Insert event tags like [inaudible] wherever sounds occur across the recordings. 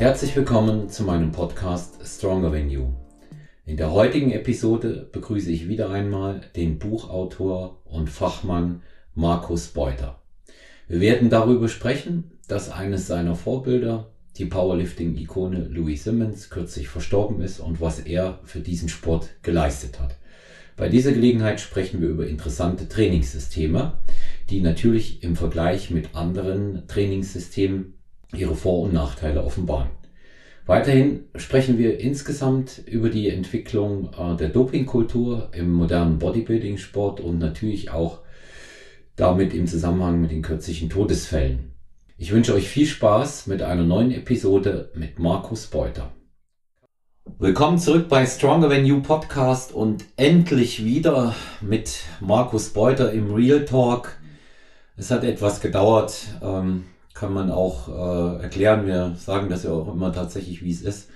Herzlich willkommen zu meinem Podcast Stronger Than You. In der heutigen Episode begrüße ich wieder einmal den Buchautor und Fachmann Markus Beuter. Wir werden darüber sprechen, dass eines seiner Vorbilder, die Powerlifting-Ikone Louis Simmons, kürzlich verstorben ist und was er für diesen Sport geleistet hat. Bei dieser Gelegenheit sprechen wir über interessante Trainingssysteme, die natürlich im Vergleich mit anderen Trainingssystemen ihre Vor- und Nachteile offenbaren. Weiterhin sprechen wir insgesamt über die Entwicklung äh, der Dopingkultur im modernen Bodybuilding-Sport und natürlich auch damit im Zusammenhang mit den kürzlichen Todesfällen. Ich wünsche euch viel Spaß mit einer neuen Episode mit Markus Beuter. Willkommen zurück bei Stronger Than You Podcast und endlich wieder mit Markus Beuter im Real Talk. Es hat etwas gedauert. Ähm, kann man auch äh, erklären. Wir sagen das ja auch immer tatsächlich, wie es ist.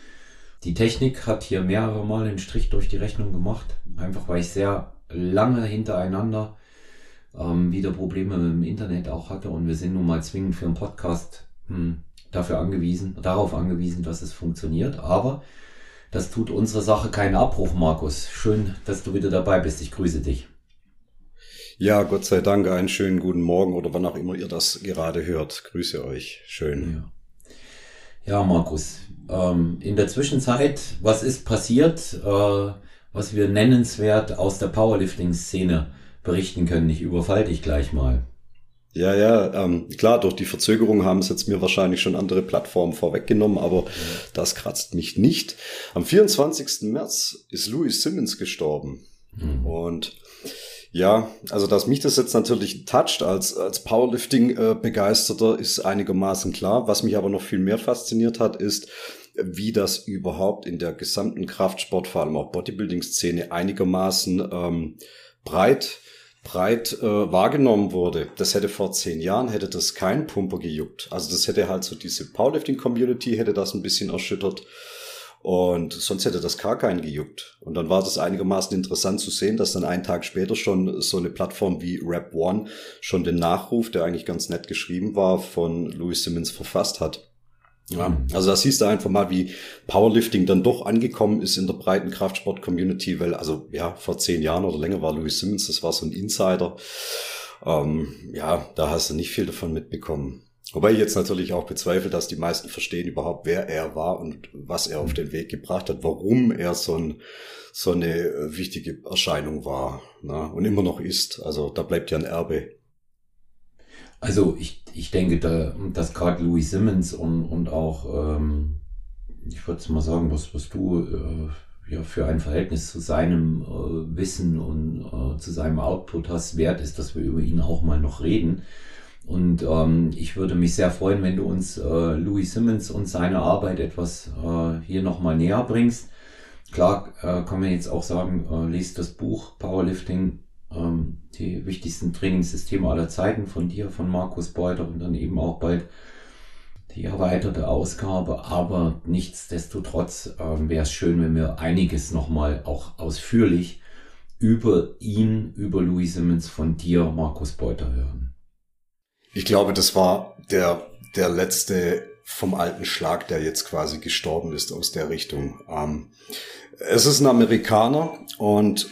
Die Technik hat hier mehrere Mal einen Strich durch die Rechnung gemacht, einfach weil ich sehr lange hintereinander ähm, wieder Probleme mit dem Internet auch hatte und wir sind nun mal zwingend für einen Podcast hm, dafür angewiesen, darauf angewiesen, dass es funktioniert. Aber das tut unsere Sache keinen Abbruch, Markus. Schön, dass du wieder dabei bist. Ich grüße dich. Ja, Gott sei Dank, einen schönen guten Morgen oder wann auch immer ihr das gerade hört. Grüße euch. Schön. Ja, ja Markus. Ähm, in der Zwischenzeit, was ist passiert, äh, was wir nennenswert aus der Powerlifting-Szene berichten können? Ich überfall dich gleich mal. Ja, ja, ähm, klar, durch die Verzögerung haben es jetzt mir wahrscheinlich schon andere Plattformen vorweggenommen, aber das kratzt mich nicht. Am 24. März ist Louis Simmons gestorben. Mhm. Und ja, also dass mich das jetzt natürlich toucht als, als Powerlifting-Begeisterter ist einigermaßen klar. Was mich aber noch viel mehr fasziniert hat, ist, wie das überhaupt in der gesamten Kraftsport, vor allem auch Bodybuilding-Szene einigermaßen ähm, breit breit äh, wahrgenommen wurde. Das hätte vor zehn Jahren hätte das kein Pumper gejuckt. Also das hätte halt so diese Powerlifting-Community hätte das ein bisschen erschüttert. Und sonst hätte das gar keinen gejuckt. Und dann war das einigermaßen interessant zu sehen, dass dann einen Tag später schon so eine Plattform wie Rap One schon den Nachruf, der eigentlich ganz nett geschrieben war, von Louis Simmons verfasst hat. Ja, also da siehst du einfach mal, wie Powerlifting dann doch angekommen ist in der breiten Kraftsport-Community, weil also ja, vor zehn Jahren oder länger war Louis Simmons, das war so ein Insider. Ähm, ja, da hast du nicht viel davon mitbekommen. Wobei ich jetzt natürlich auch bezweifle, dass die meisten verstehen überhaupt, wer er war und was er auf den Weg gebracht hat, warum er so, ein, so eine äh, wichtige Erscheinung war ne? und immer noch ist. Also da bleibt ja ein Erbe. Also ich, ich denke, da, dass gerade Louis Simmons und, und auch, ähm, ich würde mal sagen, was, was du äh, ja, für ein Verhältnis zu seinem äh, Wissen und äh, zu seinem Output hast, wert ist, dass wir über ihn auch mal noch reden. Und ähm, ich würde mich sehr freuen, wenn du uns äh, Louis Simmons und seine Arbeit etwas äh, hier nochmal näher bringst. Klar äh, kann man jetzt auch sagen, äh, lest das Buch Powerlifting, ähm, die wichtigsten Trainingssysteme aller Zeiten von dir, von Markus Beuter und dann eben auch bald die erweiterte Ausgabe. Aber nichtsdestotrotz äh, wäre es schön, wenn wir einiges nochmal auch ausführlich über ihn, über Louis Simmons von dir, Markus Beuter hören. Ich glaube, das war der, der letzte vom alten Schlag, der jetzt quasi gestorben ist aus der Richtung. Ähm, es ist ein Amerikaner und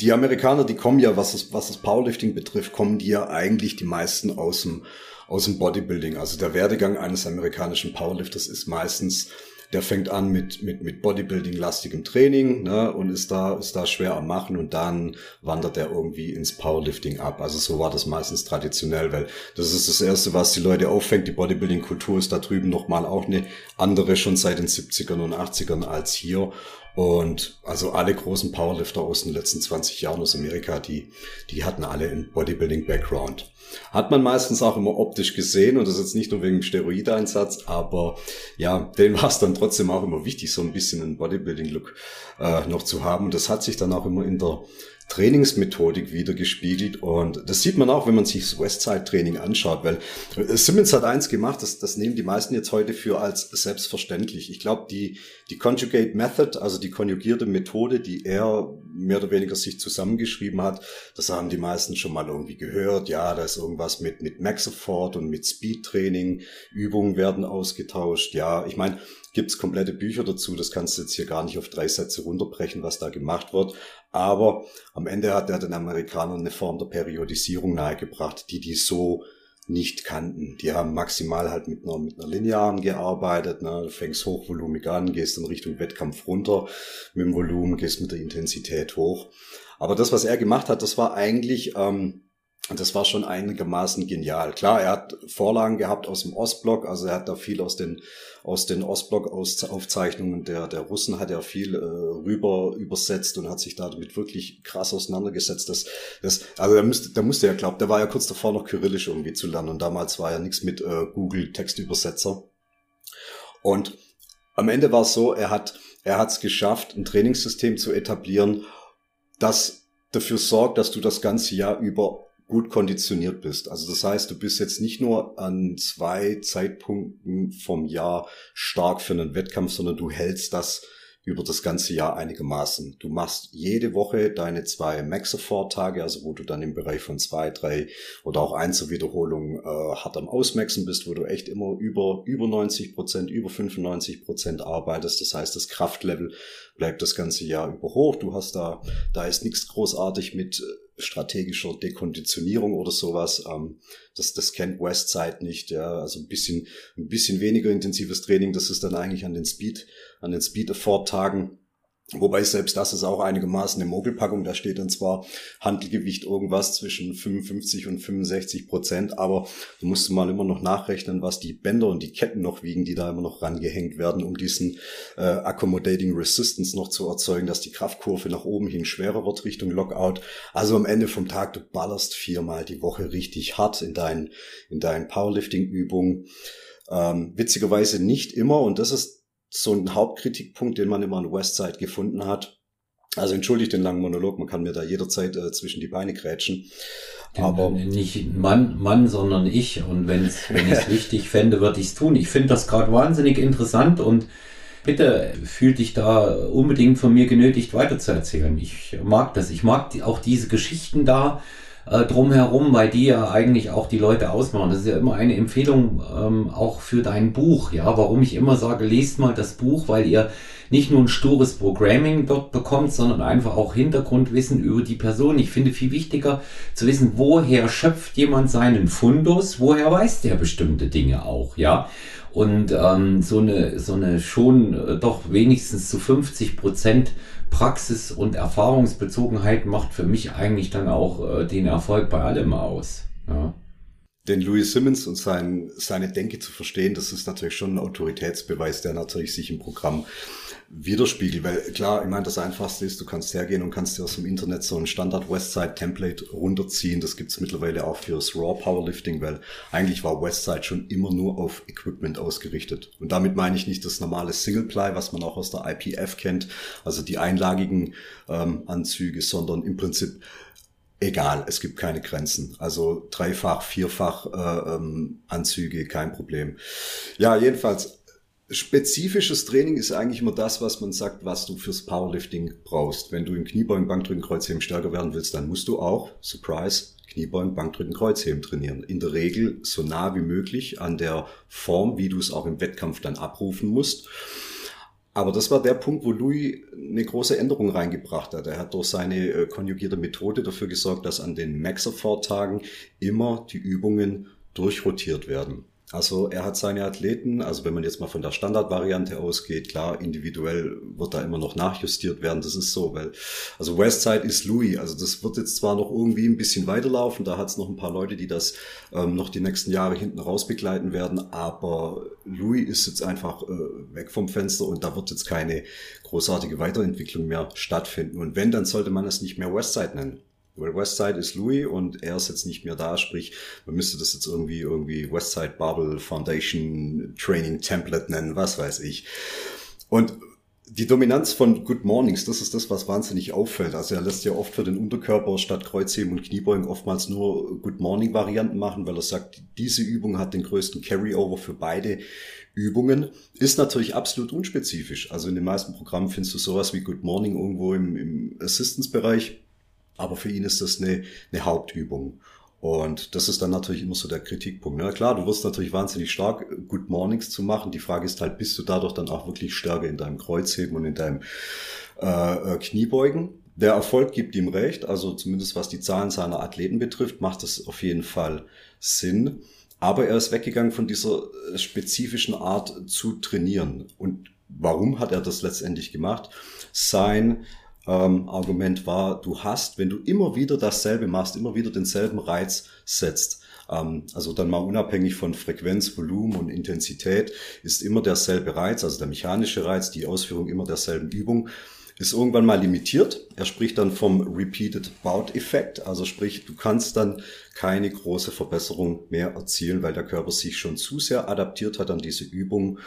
die Amerikaner, die kommen ja, was das, was das Powerlifting betrifft, kommen die ja eigentlich die meisten aus dem, aus dem Bodybuilding. Also der Werdegang eines amerikanischen Powerlifters ist meistens der fängt an mit, mit, mit Bodybuilding-lastigem Training ne, und ist da, ist da schwer am Machen und dann wandert er irgendwie ins Powerlifting ab. Also so war das meistens traditionell, weil das ist das Erste, was die Leute auffängt. Die Bodybuilding-Kultur ist da drüben nochmal auch eine andere schon seit den 70ern und 80ern als hier. Und also alle großen Powerlifter aus den letzten 20 Jahren aus Amerika, die, die hatten alle einen Bodybuilding-Background. Hat man meistens auch immer optisch gesehen und das ist jetzt nicht nur wegen dem Steroideinsatz, aber ja, denen war es dann trotzdem auch immer wichtig, so ein bisschen einen Bodybuilding-Look äh, noch zu haben. Und das hat sich dann auch immer in der Trainingsmethodik wieder gespiegelt und das sieht man auch, wenn man sich das Westside-Training anschaut, weil Simmons hat eins gemacht, das, das nehmen die meisten jetzt heute für als selbstverständlich. Ich glaube, die, die Conjugate Method, also die konjugierte Methode, die er mehr oder weniger sich zusammengeschrieben hat, das haben die meisten schon mal irgendwie gehört. Ja, da ist irgendwas mit, mit Maxifort und mit Speed-Training, Übungen werden ausgetauscht. Ja, ich meine, gibt's komplette Bücher dazu. Das kannst du jetzt hier gar nicht auf drei Sätze runterbrechen, was da gemacht wird. Aber am Ende hat er den Amerikanern eine Form der Periodisierung nahegebracht, die die so nicht kannten. Die haben maximal halt mit einer, mit einer Linearen gearbeitet. Ne? Du fängst hochvolumig an, gehst in Richtung Wettkampf runter mit dem Volumen, gehst mit der Intensität hoch. Aber das, was er gemacht hat, das war eigentlich ähm, und das war schon einigermaßen genial. Klar, er hat Vorlagen gehabt aus dem Ostblock, also er hat da viel aus den, aus den Ostblock-Aufzeichnungen der, der Russen hat er viel äh, rüber übersetzt und hat sich damit wirklich krass auseinandergesetzt. Das, das, also da müsste, da musste er, glaubt, der war ja kurz davor noch Kyrillisch irgendwie zu lernen und damals war ja nichts mit äh, Google Textübersetzer. Und am Ende war es so, er hat, er hat es geschafft, ein Trainingssystem zu etablieren, das dafür sorgt, dass du das ganze Jahr über gut konditioniert bist. Also das heißt, du bist jetzt nicht nur an zwei Zeitpunkten vom Jahr stark für einen Wettkampf, sondern du hältst das über das ganze Jahr einigermaßen. Du machst jede Woche deine zwei Max-Tage, also wo du dann im Bereich von zwei, drei oder auch Einzelwiederholungen äh, hart am Ausmaxen bist, wo du echt immer über, über 90 Prozent, über 95 Prozent arbeitest. Das heißt, das Kraftlevel bleibt das ganze Jahr über hoch. Du hast da, da ist nichts großartig mit äh, strategischer Dekonditionierung oder sowas. Ähm, das, das kennt Westside nicht. Ja, also ein bisschen, ein bisschen weniger intensives Training. Das ist dann eigentlich an den Speed, an den Speed Afford Tagen Wobei selbst das ist auch einigermaßen eine Mogelpackung. Da steht dann zwar Handelgewicht irgendwas zwischen 55 und 65 Prozent, aber du musst mal immer noch nachrechnen, was die Bänder und die Ketten noch wiegen, die da immer noch rangehängt werden, um diesen äh, Accommodating Resistance noch zu erzeugen, dass die Kraftkurve nach oben hin schwerer wird Richtung Lockout. Also am Ende vom Tag, du ballerst viermal die Woche richtig hart in deinen, in deinen Powerlifting-Übungen. Ähm, witzigerweise nicht immer, und das ist so ein Hauptkritikpunkt, den man immer an Westside gefunden hat. Also entschuldigt den langen Monolog, man kann mir da jederzeit äh, zwischen die Beine grätschen. Aber nicht Mann, Mann, sondern ich. Und wenn's, wenn ich es wichtig [laughs] fände, würde ich es tun. Ich finde das gerade wahnsinnig interessant und bitte fühl dich da unbedingt von mir genötigt weiterzuerzählen. Ich mag das. Ich mag auch diese Geschichten da äh, drumherum, weil die ja eigentlich auch die Leute ausmachen. Das ist ja immer eine Empfehlung ähm, auch für dein Buch. Ja, warum ich immer sage, lest mal das Buch, weil ihr nicht nur ein stures Programming dort bekommt, sondern einfach auch Hintergrundwissen über die Person. Ich finde viel wichtiger zu wissen, woher schöpft jemand seinen Fundus, woher weiß der bestimmte Dinge auch, ja. Und ähm, so eine so eine schon äh, doch wenigstens zu 50 Prozent Praxis und Erfahrungsbezogenheit macht für mich eigentlich dann auch äh, den Erfolg bei allem aus. Ja. Den Louis Simmons und sein, seine Denke zu verstehen, das ist natürlich schon ein Autoritätsbeweis, der natürlich sich im Programm widerspiegelt. Weil klar, ich meine, das Einfachste ist, du kannst hergehen und kannst dir aus dem Internet so ein Standard Westside Template runterziehen. Das gibt's mittlerweile auch fürs Raw Powerlifting, weil eigentlich war Westside schon immer nur auf Equipment ausgerichtet. Und damit meine ich nicht das normale Single Ply, was man auch aus der IPF kennt, also die einlagigen ähm, Anzüge, sondern im Prinzip egal, es gibt keine Grenzen. Also dreifach, vierfach äh, ähm, Anzüge, kein Problem. Ja, jedenfalls Spezifisches Training ist eigentlich immer das, was man sagt, was du fürs Powerlifting brauchst. Wenn du im Kniebeugen, Bankdrücken, Kreuzheben stärker werden willst, dann musst du auch, Surprise, Kniebeugen, Bankdrücken, Kreuzheben trainieren. In der Regel so nah wie möglich an der Form, wie du es auch im Wettkampf dann abrufen musst. Aber das war der Punkt, wo Louis eine große Änderung reingebracht hat. Er hat durch seine äh, konjugierte Methode dafür gesorgt, dass an den Maxer-Vortagen immer die Übungen durchrotiert werden. Also er hat seine Athleten, also wenn man jetzt mal von der Standardvariante ausgeht, klar, individuell wird da immer noch nachjustiert werden, das ist so, weil, also Westside ist Louis, also das wird jetzt zwar noch irgendwie ein bisschen weiterlaufen, da hat es noch ein paar Leute, die das ähm, noch die nächsten Jahre hinten raus begleiten werden, aber Louis ist jetzt einfach äh, weg vom Fenster und da wird jetzt keine großartige Weiterentwicklung mehr stattfinden. Und wenn, dann sollte man es nicht mehr Westside nennen. Weil Westside ist Louis und er ist jetzt nicht mehr da, sprich, man müsste das jetzt irgendwie, irgendwie Westside Bubble Foundation Training Template nennen, was weiß ich. Und die Dominanz von Good Mornings, das ist das, was wahnsinnig auffällt. Also er lässt ja oft für den Unterkörper statt Kreuzheben und Kniebeugen oftmals nur Good Morning Varianten machen, weil er sagt, diese Übung hat den größten Carryover für beide Übungen. Ist natürlich absolut unspezifisch. Also in den meisten Programmen findest du sowas wie Good Morning irgendwo im, im Assistance-Bereich. Aber für ihn ist das eine, eine Hauptübung. Und das ist dann natürlich immer so der Kritikpunkt. Na klar, du wirst natürlich wahnsinnig stark, Good Mornings zu machen. Die Frage ist halt, bist du dadurch dann auch wirklich stärker in deinem Kreuzheben und in deinem äh, äh, Kniebeugen? Der Erfolg gibt ihm recht, also zumindest was die Zahlen seiner Athleten betrifft, macht das auf jeden Fall Sinn. Aber er ist weggegangen von dieser äh, spezifischen Art zu trainieren. Und warum hat er das letztendlich gemacht? Sein ähm, Argument war, du hast, wenn du immer wieder dasselbe machst, immer wieder denselben Reiz setzt, ähm, also dann mal unabhängig von Frequenz, Volumen und Intensität, ist immer derselbe Reiz, also der mechanische Reiz, die Ausführung immer derselben Übung, ist irgendwann mal limitiert. Er spricht dann vom Repeated Bout Effekt, also sprich, du kannst dann keine große Verbesserung mehr erzielen, weil der Körper sich schon zu sehr adaptiert hat an diese Übung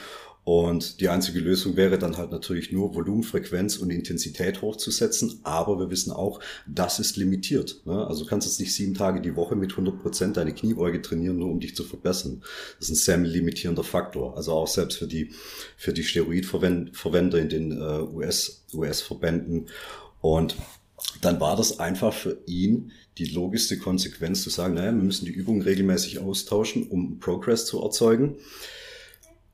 und die einzige Lösung wäre dann halt natürlich nur Volumen, Frequenz und Intensität hochzusetzen. Aber wir wissen auch, das ist limitiert. Ne? Also kannst jetzt nicht sieben Tage die Woche mit 100 Prozent deine Kniebeuge trainieren, nur um dich zu verbessern. Das ist ein sehr limitierender Faktor. Also auch selbst für die, für die Steroidverwender in den äh, US, US-Verbänden. Und dann war das einfach für ihn die logischste Konsequenz zu sagen, naja, wir müssen die Übungen regelmäßig austauschen, um Progress zu erzeugen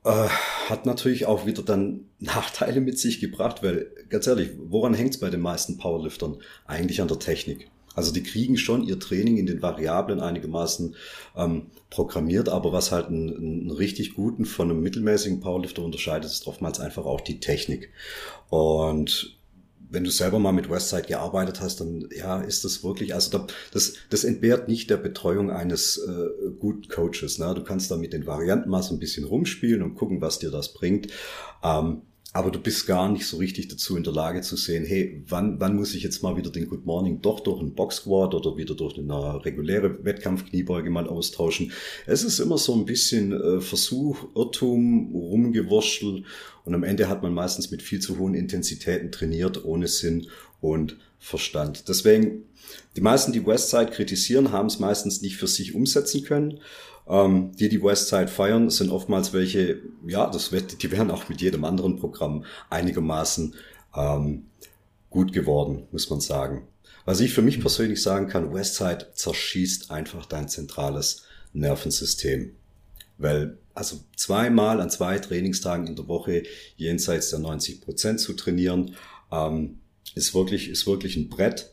äh, hat natürlich auch wieder dann [laughs] Nachteile mit sich gebracht, weil ganz ehrlich, woran hängt es bei den meisten Powerliftern? Eigentlich an der Technik. Also die kriegen schon ihr Training in den Variablen einigermaßen ähm, programmiert, aber was halt einen, einen richtig guten von einem mittelmäßigen Powerlifter unterscheidet, ist oftmals einfach auch die Technik. Und wenn du selber mal mit Westside gearbeitet hast, dann ja, ist das wirklich, also das, das entbehrt nicht der Betreuung eines äh, guten Coaches. Ne? Du kannst da mit den Varianten mal so ein bisschen rumspielen und gucken, was dir das bringt. Ähm, aber du bist gar nicht so richtig dazu in der Lage zu sehen, hey, wann, wann muss ich jetzt mal wieder den Good Morning doch durch einen Box Squat oder wieder durch eine reguläre Wettkampfkniebeuge mal austauschen. Es ist immer so ein bisschen äh, Versuch, Irrtum, Rumgewurschtel und am Ende hat man meistens mit viel zu hohen Intensitäten trainiert, ohne Sinn und Verstand. Deswegen, die meisten, die Westside kritisieren, haben es meistens nicht für sich umsetzen können. Ähm, die, die Westside feiern, sind oftmals welche, ja, das wird, die wären auch mit jedem anderen Programm einigermaßen ähm, gut geworden, muss man sagen. Was ich für mich mhm. persönlich sagen kann, Westside zerschießt einfach dein zentrales Nervensystem. Weil, also zweimal an zwei Trainingstagen in der Woche jenseits der 90 Prozent zu trainieren, ähm, ist wirklich, ist wirklich ein Brett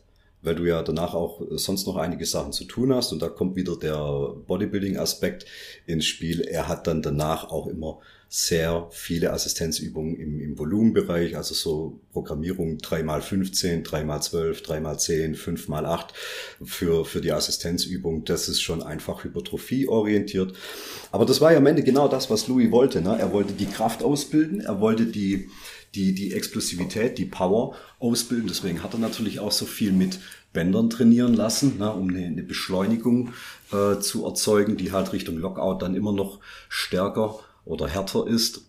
weil du ja danach auch sonst noch einige Sachen zu tun hast und da kommt wieder der Bodybuilding-Aspekt ins Spiel. Er hat dann danach auch immer sehr viele Assistenzübungen im, im Volumenbereich, also so Programmierung 3x15, 3x12, 3x10, 5x8 für, für die Assistenzübung. Das ist schon einfach Hypertrophie orientiert. Aber das war ja am Ende genau das, was Louis wollte. Ne? Er wollte die Kraft ausbilden, er wollte die, die, die Explosivität, die Power ausbilden. Deswegen hat er natürlich auch so viel mit Bändern trainieren lassen, ne, um eine, eine Beschleunigung äh, zu erzeugen, die halt Richtung Lockout dann immer noch stärker oder härter ist.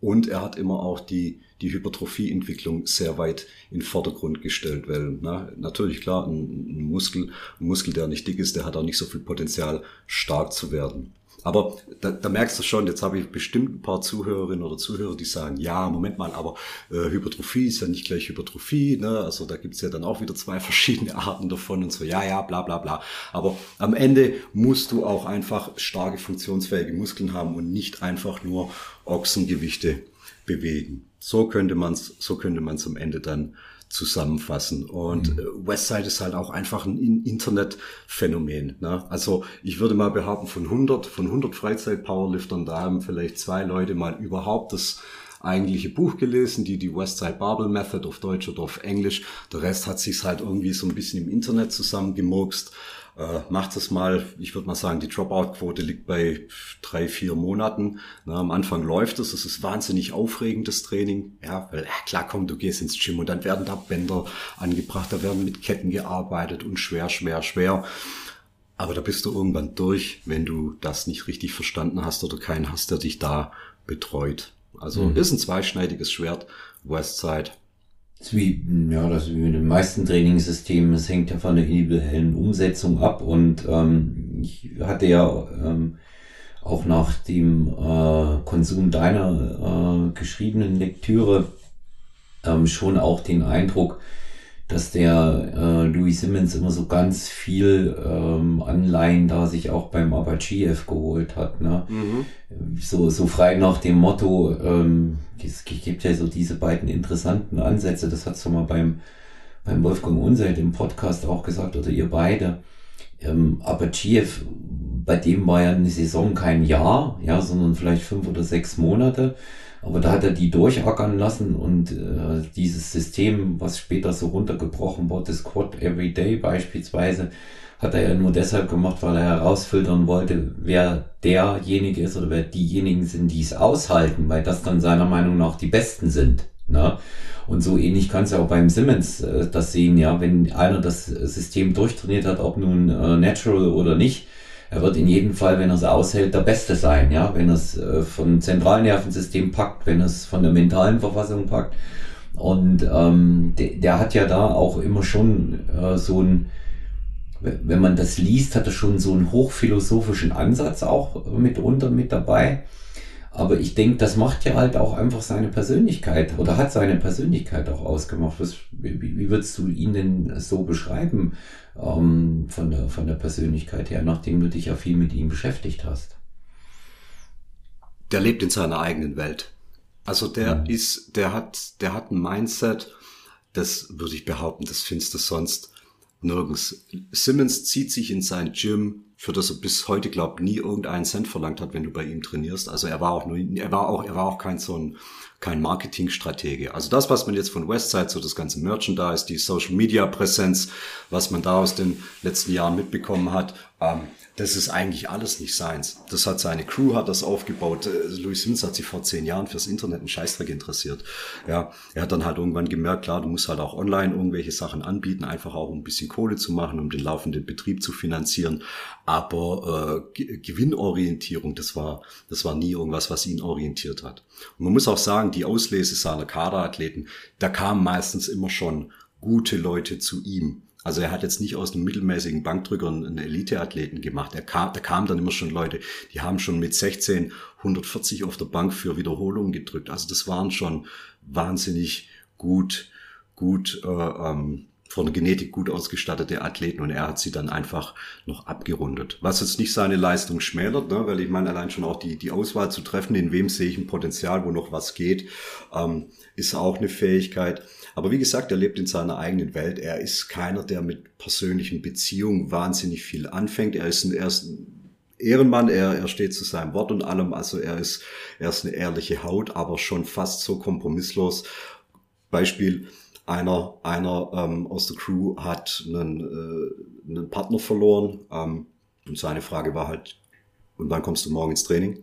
Und er hat immer auch die, die Hypertrophieentwicklung sehr weit in Vordergrund gestellt, weil na, natürlich klar, ein, ein Muskel, ein Muskel, der nicht dick ist, der hat auch nicht so viel Potenzial, stark zu werden. Aber da, da merkst du schon, jetzt habe ich bestimmt ein paar Zuhörerinnen oder Zuhörer, die sagen, ja, Moment mal, aber äh, Hypertrophie ist ja nicht gleich Hypertrophie, ne? Also da gibt's ja dann auch wieder zwei [laughs] verschiedene Arten davon und so, ja, ja, bla bla bla. Aber am Ende musst du auch einfach starke, funktionsfähige Muskeln haben und nicht einfach nur Ochsengewichte bewegen. So könnte man's, so könnte man's am Ende dann zusammenfassen. Und mhm. Äh, Westside ist halt auch einfach ein Internetphänomen. Ne? Also ich würde mal behaupten, von 100, von 100 Freizeit-Powerliftern, da haben vielleicht zwei Leute mal überhaupt das eigentliche Buch gelesen, die die Westside Barbell Method auf Deutsch oder auf Englisch. Der Rest hat sich halt irgendwie so ein bisschen im Internet zusammengemurkst. Äh, macht es mal, ich würde mal sagen, die Dropout-Quote liegt bei drei, vier Monaten. Na, am Anfang läuft es, es ist wahnsinnig aufregendes Training. Ja, weil, ja, klar, komm, du gehst ins Gym und dann werden da Bänder angebracht, da werden mit Ketten gearbeitet und schwer, schwer, schwer. Aber da bist du irgendwann durch, wenn du das nicht richtig verstanden hast oder keinen hast, der dich da betreut. Also mhm. ist ein zweischneidiges Schwert, Westside. Ist wie, ja, das ist wie mit den meisten Trainingssystemen, es hängt ja von der individuellen Umsetzung ab und ähm, ich hatte ja ähm, auch nach dem äh, Konsum deiner äh, geschriebenen Lektüre ähm, schon auch den Eindruck, dass der äh, Louis Simmons immer so ganz viel ähm, Anleihen da sich auch beim Abachiev geholt hat. Ne? Mhm. So, so frei nach dem Motto, ähm, es gibt ja so diese beiden interessanten Ansätze, das hat's doch mal beim, beim Wolfgang Unseld im Podcast auch gesagt, oder ihr beide. Ähm, Abachiev, bei dem war ja eine Saison kein Jahr, ja, sondern vielleicht fünf oder sechs Monate. Aber da hat er die durchackern lassen und äh, dieses System, was später so runtergebrochen wurde, das Quad Every Day beispielsweise, hat er ja nur deshalb gemacht, weil er herausfiltern wollte, wer derjenige ist oder wer diejenigen sind, die es aushalten, weil das dann seiner Meinung nach die Besten sind. Ne? Und so ähnlich kannst du auch beim Simmons äh, das sehen, ja, wenn einer das System durchtrainiert hat, ob nun äh, natural oder nicht, er wird in jedem Fall, wenn er es aushält, der Beste sein, ja, wenn er es äh, vom Zentralnervensystem packt, wenn er es von der mentalen Verfassung packt. Und ähm, der, der hat ja da auch immer schon äh, so ein, wenn man das liest, hat er schon so einen hochphilosophischen Ansatz auch mitunter mit dabei. Aber ich denke, das macht ja halt auch einfach seine Persönlichkeit oder hat seine Persönlichkeit auch ausgemacht. Was, wie, wie würdest du ihn denn so beschreiben ähm, von, der, von der Persönlichkeit her, nachdem du dich ja viel mit ihm beschäftigt hast? Der lebt in seiner eigenen Welt. Also der mhm. ist, der hat, der hat ein Mindset, das würde ich behaupten, das findest du sonst nirgends. Simmons zieht sich in sein Gym für das er bis heute glaubt nie irgendeinen Cent verlangt hat, wenn du bei ihm trainierst. Also er war auch nur, er war auch, er war auch kein so ein kein Marketingstratege. Also das, was man jetzt von Westside, so das ganze Merchandise, die Social Media Präsenz, was man da aus den letzten Jahren mitbekommen hat, ähm, das ist eigentlich alles nicht seins. Das hat seine Crew hat das aufgebaut. Äh, Louis Sims hat sich vor zehn Jahren fürs Internet einen Scheißdreck interessiert. Ja, er hat dann halt irgendwann gemerkt, klar, du musst halt auch online irgendwelche Sachen anbieten, einfach auch um ein bisschen Kohle zu machen, um den laufenden Betrieb zu finanzieren. Aber äh, Gewinnorientierung, das war, das war nie irgendwas, was ihn orientiert hat. Und man muss auch sagen, die Auslese seiner Kaderathleten, da kamen meistens immer schon gute Leute zu ihm. Also er hat jetzt nicht aus einem mittelmäßigen Bankdrücker einen Eliteathleten gemacht. Er kam, da kamen dann immer schon Leute, die haben schon mit 16 140 auf der Bank für Wiederholungen gedrückt. Also das waren schon wahnsinnig gut, gut äh, ähm, von Genetik gut ausgestattete Athleten und er hat sie dann einfach noch abgerundet. Was jetzt nicht seine Leistung schmälert, ne? weil ich meine, allein schon auch die, die Auswahl zu treffen, in wem sehe ich ein Potenzial, wo noch was geht, ähm, ist auch eine Fähigkeit. Aber wie gesagt, er lebt in seiner eigenen Welt. Er ist keiner, der mit persönlichen Beziehungen wahnsinnig viel anfängt. Er ist ein, er ist ein Ehrenmann, er, er steht zu seinem Wort und allem. Also er ist, er ist eine ehrliche Haut, aber schon fast so kompromisslos. Beispiel, einer, einer ähm, aus der Crew hat einen, äh, einen Partner verloren ähm, und seine Frage war halt, und wann kommst du morgen ins Training?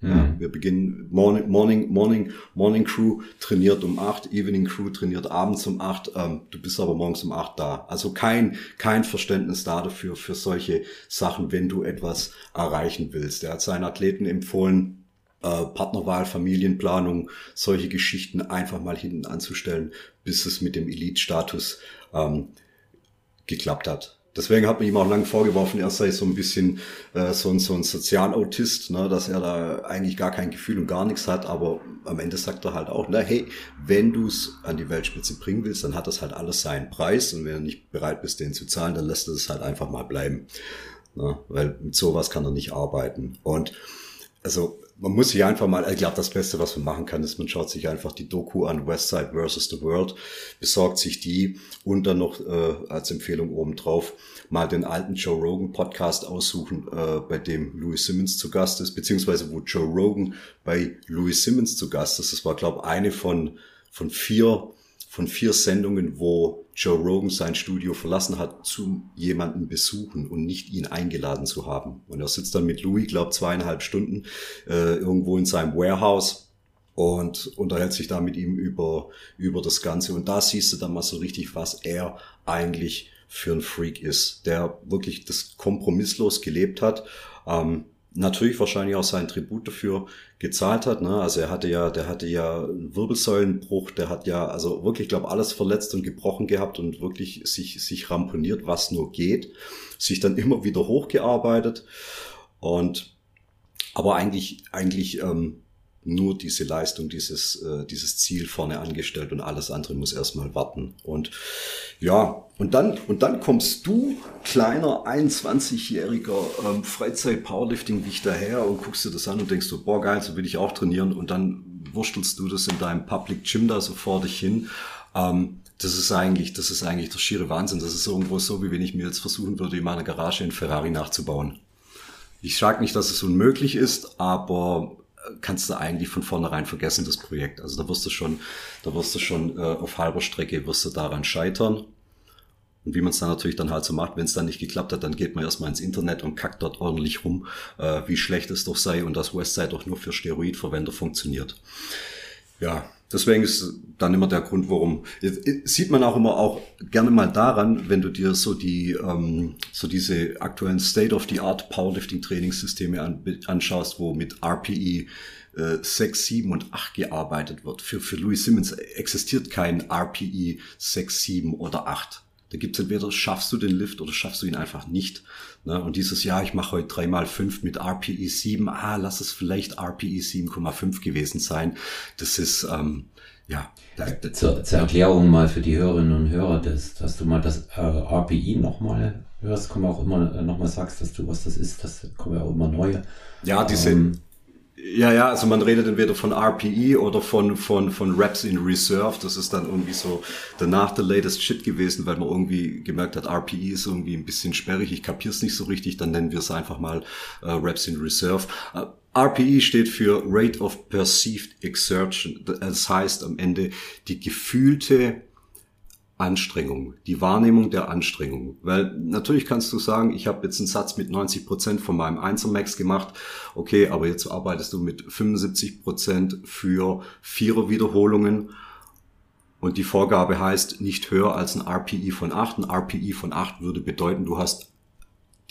Mhm. Ja, wir beginnen Morning, Morning, Morning, Morning Crew trainiert um acht, Evening Crew trainiert abends um acht. Ähm, du bist aber morgens um acht da. Also kein, kein Verständnis da dafür, für solche Sachen, wenn du etwas erreichen willst. Er hat seinen Athleten empfohlen, äh, Partnerwahl, Familienplanung, solche Geschichten einfach mal hinten anzustellen, bis es mit dem Elite-Status ähm, geklappt hat. Deswegen hat man ihm auch lange vorgeworfen, er sei so ein bisschen äh, so, ein, so ein Sozialautist, ne, dass er da eigentlich gar kein Gefühl und gar nichts hat. Aber am Ende sagt er halt auch, na hey, wenn du es an die Weltspitze bringen willst, dann hat das halt alles seinen Preis. Und wenn du nicht bereit bist, den zu zahlen, dann lässt er es halt einfach mal bleiben. Ne, weil mit sowas kann er nicht arbeiten. Und also man muss sich einfach mal, ich glaube, das Beste, was man machen kann, ist, man schaut sich einfach die Doku an, Westside versus the World, besorgt sich die und dann noch äh, als Empfehlung obendrauf mal den alten Joe Rogan Podcast aussuchen, äh, bei dem Louis Simmons zu Gast ist, beziehungsweise wo Joe Rogan bei Louis Simmons zu Gast ist. Das war, glaube eine von, von vier von vier Sendungen, wo Joe Rogan sein Studio verlassen hat, zu jemanden besuchen und nicht ihn eingeladen zu haben. Und er sitzt dann mit Louis, glaube zweieinhalb Stunden äh, irgendwo in seinem Warehouse und unterhält sich da mit ihm über, über das Ganze. Und da siehst du dann mal so richtig, was er eigentlich für ein Freak ist, der wirklich das kompromisslos gelebt hat. Ähm, natürlich wahrscheinlich auch sein Tribut dafür gezahlt hat. Ne? Also er hatte ja, der hatte ja einen Wirbelsäulenbruch, der hat ja also wirklich, glaube alles verletzt und gebrochen gehabt und wirklich sich sich ramponiert, was nur geht, sich dann immer wieder hochgearbeitet und aber eigentlich eigentlich ähm, nur diese Leistung, dieses, äh, dieses Ziel vorne angestellt und alles andere muss erstmal warten. Und ja, und dann, und dann kommst du, kleiner 21-jähriger ähm, Freizeit-Powerlifting-Wicht daher und guckst dir das an und denkst so, boah geil, so will ich auch trainieren und dann wurstelst du das in deinem Public Gym da so vor dich hin. Ähm, das ist eigentlich, das ist eigentlich der schiere Wahnsinn. Das ist irgendwo so, wie wenn ich mir jetzt versuchen würde, in meiner Garage einen Ferrari nachzubauen. Ich sage nicht, dass es unmöglich ist, aber kannst du eigentlich von vornherein vergessen, das Projekt. Also da wirst du schon, da wirst du schon äh, auf halber Strecke wirst du daran scheitern. Und wie man es dann natürlich dann halt so macht, wenn es dann nicht geklappt hat, dann geht man erstmal ins Internet und kackt dort ordentlich rum, äh, wie schlecht es doch sei und dass Westside doch nur für Steroidverwender funktioniert. Ja, deswegen ist dann immer der Grund, warum sieht man auch immer auch gerne mal daran, wenn du dir so die ähm, so diese aktuellen State of the Art Powerlifting Trainingssysteme an, anschaust, wo mit RPE äh, 6, 7 und 8 gearbeitet wird. Für für Louis Simmons existiert kein RPE 6, 7 oder 8. Da gibt's entweder schaffst du den Lift oder schaffst du ihn einfach nicht. Ne? Und dieses Jahr, ich mache heute 3 mal 5 mit RPE 7, ah, lass es vielleicht RPE 7,5 gewesen sein. Das ist, ähm, ja. Das, zur, zur, Erklärung mal für die Hörerinnen und Hörer, dass, dass du mal das äh, RPI nochmal hörst, kommen wir auch immer äh, nochmal sagst, dass du was das ist, das kommen ja auch immer neue. Ja, die ähm, sind ja, ja, also man redet entweder von RPE oder von, von, von Raps in Reserve. Das ist dann irgendwie so danach the latest shit gewesen, weil man irgendwie gemerkt hat, RPE ist irgendwie ein bisschen sperrig, ich kapier's nicht so richtig, dann nennen wir es einfach mal äh, Raps in Reserve. Äh, RPE steht für Rate of Perceived Exertion. Das heißt am Ende die gefühlte Anstrengung, die Wahrnehmung der Anstrengung. Weil natürlich kannst du sagen, ich habe jetzt einen Satz mit 90 Prozent von meinem Einzelmax gemacht, okay, aber jetzt arbeitest du mit 75 Prozent für Vierer Wiederholungen und die Vorgabe heißt nicht höher als ein RPI von 8. Ein RPI von 8 würde bedeuten, du hast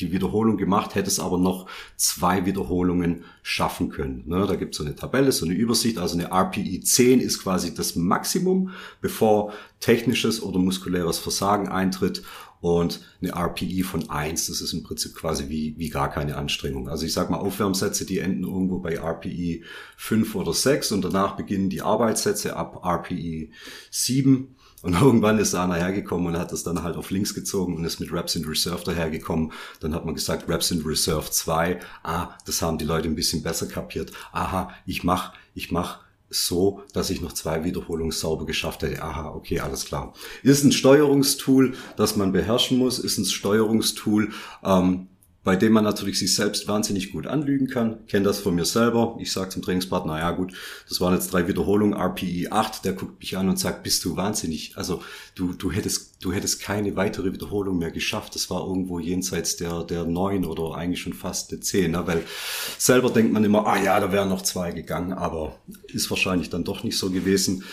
die Wiederholung gemacht, hättest aber noch zwei Wiederholungen schaffen können. Ne, da gibt es so eine Tabelle, so eine Übersicht. Also eine RPI 10 ist quasi das Maximum, bevor technisches oder muskuläres Versagen eintritt. Und eine RPI von 1, das ist im Prinzip quasi wie, wie gar keine Anstrengung. Also ich sag mal Aufwärmsätze, die enden irgendwo bei RPI 5 oder 6 und danach beginnen die Arbeitssätze ab RPI 7 und irgendwann ist einer hergekommen und hat das dann halt auf links gezogen und ist mit Raps in Reserve dahergekommen. Dann hat man gesagt, Raps in Reserve 2. Ah, das haben die Leute ein bisschen besser kapiert. Aha, ich mach, ich mach so, dass ich noch zwei Wiederholungen sauber geschafft hätte. Aha, okay, alles klar. Ist ein Steuerungstool, das man beherrschen muss, ist ein Steuerungstool, ähm, bei dem man natürlich sich selbst wahnsinnig gut anlügen kann. Kenne das von mir selber. Ich sage zum Trainingspartner, ja gut, das waren jetzt drei Wiederholungen, RPE 8, der guckt mich an und sagt, bist du wahnsinnig? Also du, du hättest, du hättest keine weitere Wiederholung mehr geschafft. Das war irgendwo jenseits der, der neun oder eigentlich schon fast der zehn. Ne? Weil selber denkt man immer, ah ja, da wären noch zwei gegangen, aber ist wahrscheinlich dann doch nicht so gewesen.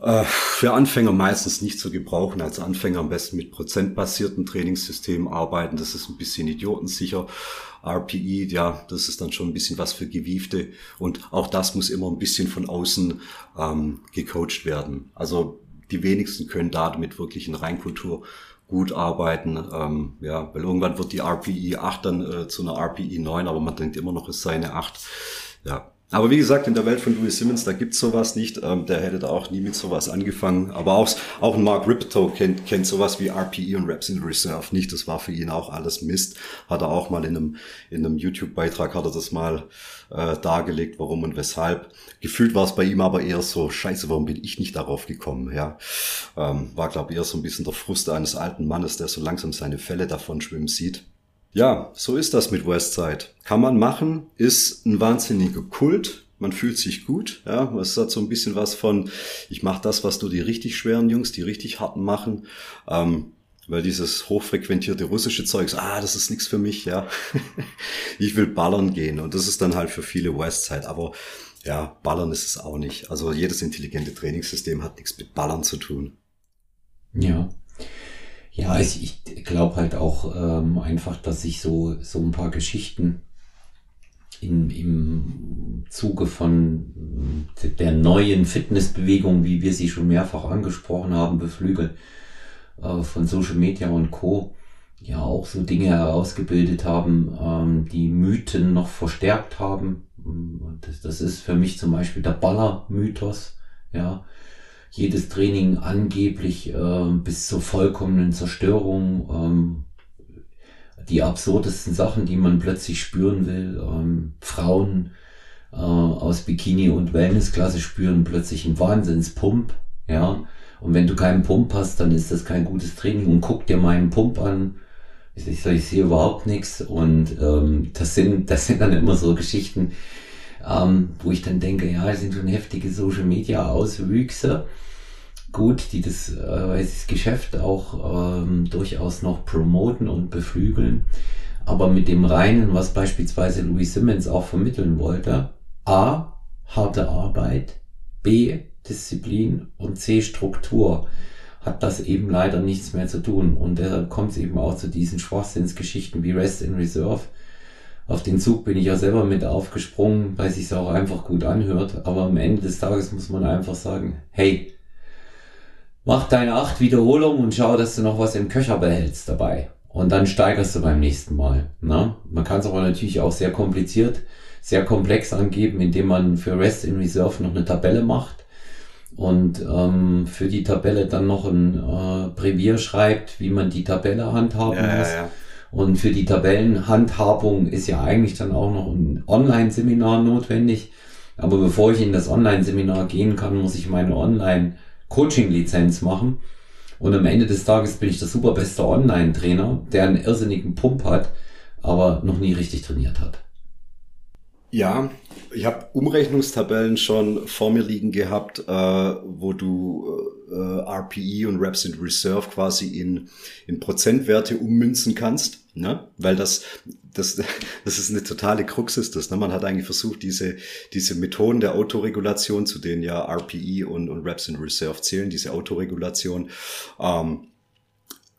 Äh, für Anfänger meistens nicht zu gebrauchen. Als Anfänger am besten mit prozentbasierten Trainingssystemen arbeiten. Das ist ein bisschen idiotensicher. RPE, ja, das ist dann schon ein bisschen was für Gewiefte. Und auch das muss immer ein bisschen von außen ähm, gecoacht werden. Also die wenigsten können damit wirklich in Reinkultur gut arbeiten. Ähm, ja, weil irgendwann wird die RPE 8 dann äh, zu einer RPE 9, aber man denkt immer noch, es sei eine 8. Ja, aber wie gesagt, in der Welt von Louis Simmons, da gibt's sowas nicht. Ähm, der hätte da auch nie mit sowas angefangen. Aber auch, auch Mark Ripto kennt, kennt sowas wie RPE und Raps in Reserve nicht. Das war für ihn auch alles Mist. Hat er auch mal in einem, in einem YouTube-Beitrag hat er das mal äh, dargelegt, warum und weshalb. Gefühlt war es bei ihm aber eher so, scheiße, warum bin ich nicht darauf gekommen? Ja, ähm, War, glaube ich, eher so ein bisschen der Frust eines alten Mannes, der so langsam seine Fälle davon schwimmen sieht. Ja, so ist das mit Westside. Kann man machen, ist ein wahnsinniger Kult. Man fühlt sich gut. Ja, es hat so ein bisschen was von, ich mache das, was du die richtig schweren Jungs, die richtig harten machen. Ähm, weil dieses hochfrequentierte russische Zeugs, ah, das ist nichts für mich, ja. [laughs] ich will ballern gehen und das ist dann halt für viele Westside. Aber ja, ballern ist es auch nicht. Also jedes intelligente Trainingssystem hat nichts mit ballern zu tun. Ja. Ja, ich, ich glaube halt auch ähm, einfach, dass sich so, so ein paar Geschichten in, im Zuge von der neuen Fitnessbewegung, wie wir sie schon mehrfach angesprochen haben, beflügelt äh, von Social Media und Co. ja auch so Dinge herausgebildet haben, ähm, die Mythen noch verstärkt haben. Das, das ist für mich zum Beispiel der Baller-Mythos, ja. Jedes Training angeblich äh, bis zur vollkommenen Zerstörung, ähm, die absurdesten Sachen, die man plötzlich spüren will. Ähm, Frauen äh, aus Bikini und Wellnessklasse spüren plötzlich einen Wahnsinnspump, ja. Und wenn du keinen Pump hast, dann ist das kein gutes Training. Und guck dir meinen Pump an. Ich, sag, ich sehe überhaupt nichts. Und ähm, das sind, das sind dann immer so Geschichten, ähm, wo ich dann denke, ja, das sind schon heftige Social Media Auswüchse. Gut, die das, äh, das Geschäft auch ähm, durchaus noch promoten und beflügeln. Aber mit dem reinen, was beispielsweise Louis Simmons auch vermitteln wollte, A, harte Arbeit, B, Disziplin und C, Struktur, hat das eben leider nichts mehr zu tun. Und deshalb kommt es eben auch zu diesen Schwachsinnsgeschichten wie Rest in Reserve. Auf den Zug bin ich ja selber mit aufgesprungen, weil sich auch einfach gut anhört. Aber am Ende des Tages muss man einfach sagen, hey, mach deine acht Wiederholungen und schau, dass du noch was im Köcher behältst dabei. Und dann steigerst du beim nächsten Mal. Na? Man kann es aber natürlich auch sehr kompliziert, sehr komplex angeben, indem man für Rest in Reserve noch eine Tabelle macht und ähm, für die Tabelle dann noch ein äh, Brevier schreibt, wie man die Tabelle handhaben ja, muss. Ja, ja. Und für die Tabellenhandhabung ist ja eigentlich dann auch noch ein Online-Seminar notwendig. Aber bevor ich in das Online-Seminar gehen kann, muss ich meine Online-Coaching-Lizenz machen. Und am Ende des Tages bin ich der superbeste Online-Trainer, der einen irrsinnigen Pump hat, aber noch nie richtig trainiert hat. Ja, ich habe Umrechnungstabellen schon vor mir liegen gehabt, äh, wo du äh, RPE und Reps in Reserve quasi in, in Prozentwerte ummünzen kannst. Ne? Weil das, das, [laughs] das ist eine totale Krux ist das. Ne? Man hat eigentlich versucht, diese, diese Methoden der Autoregulation, zu denen ja RPE und, und Reps in Reserve zählen, diese Autoregulation, ähm,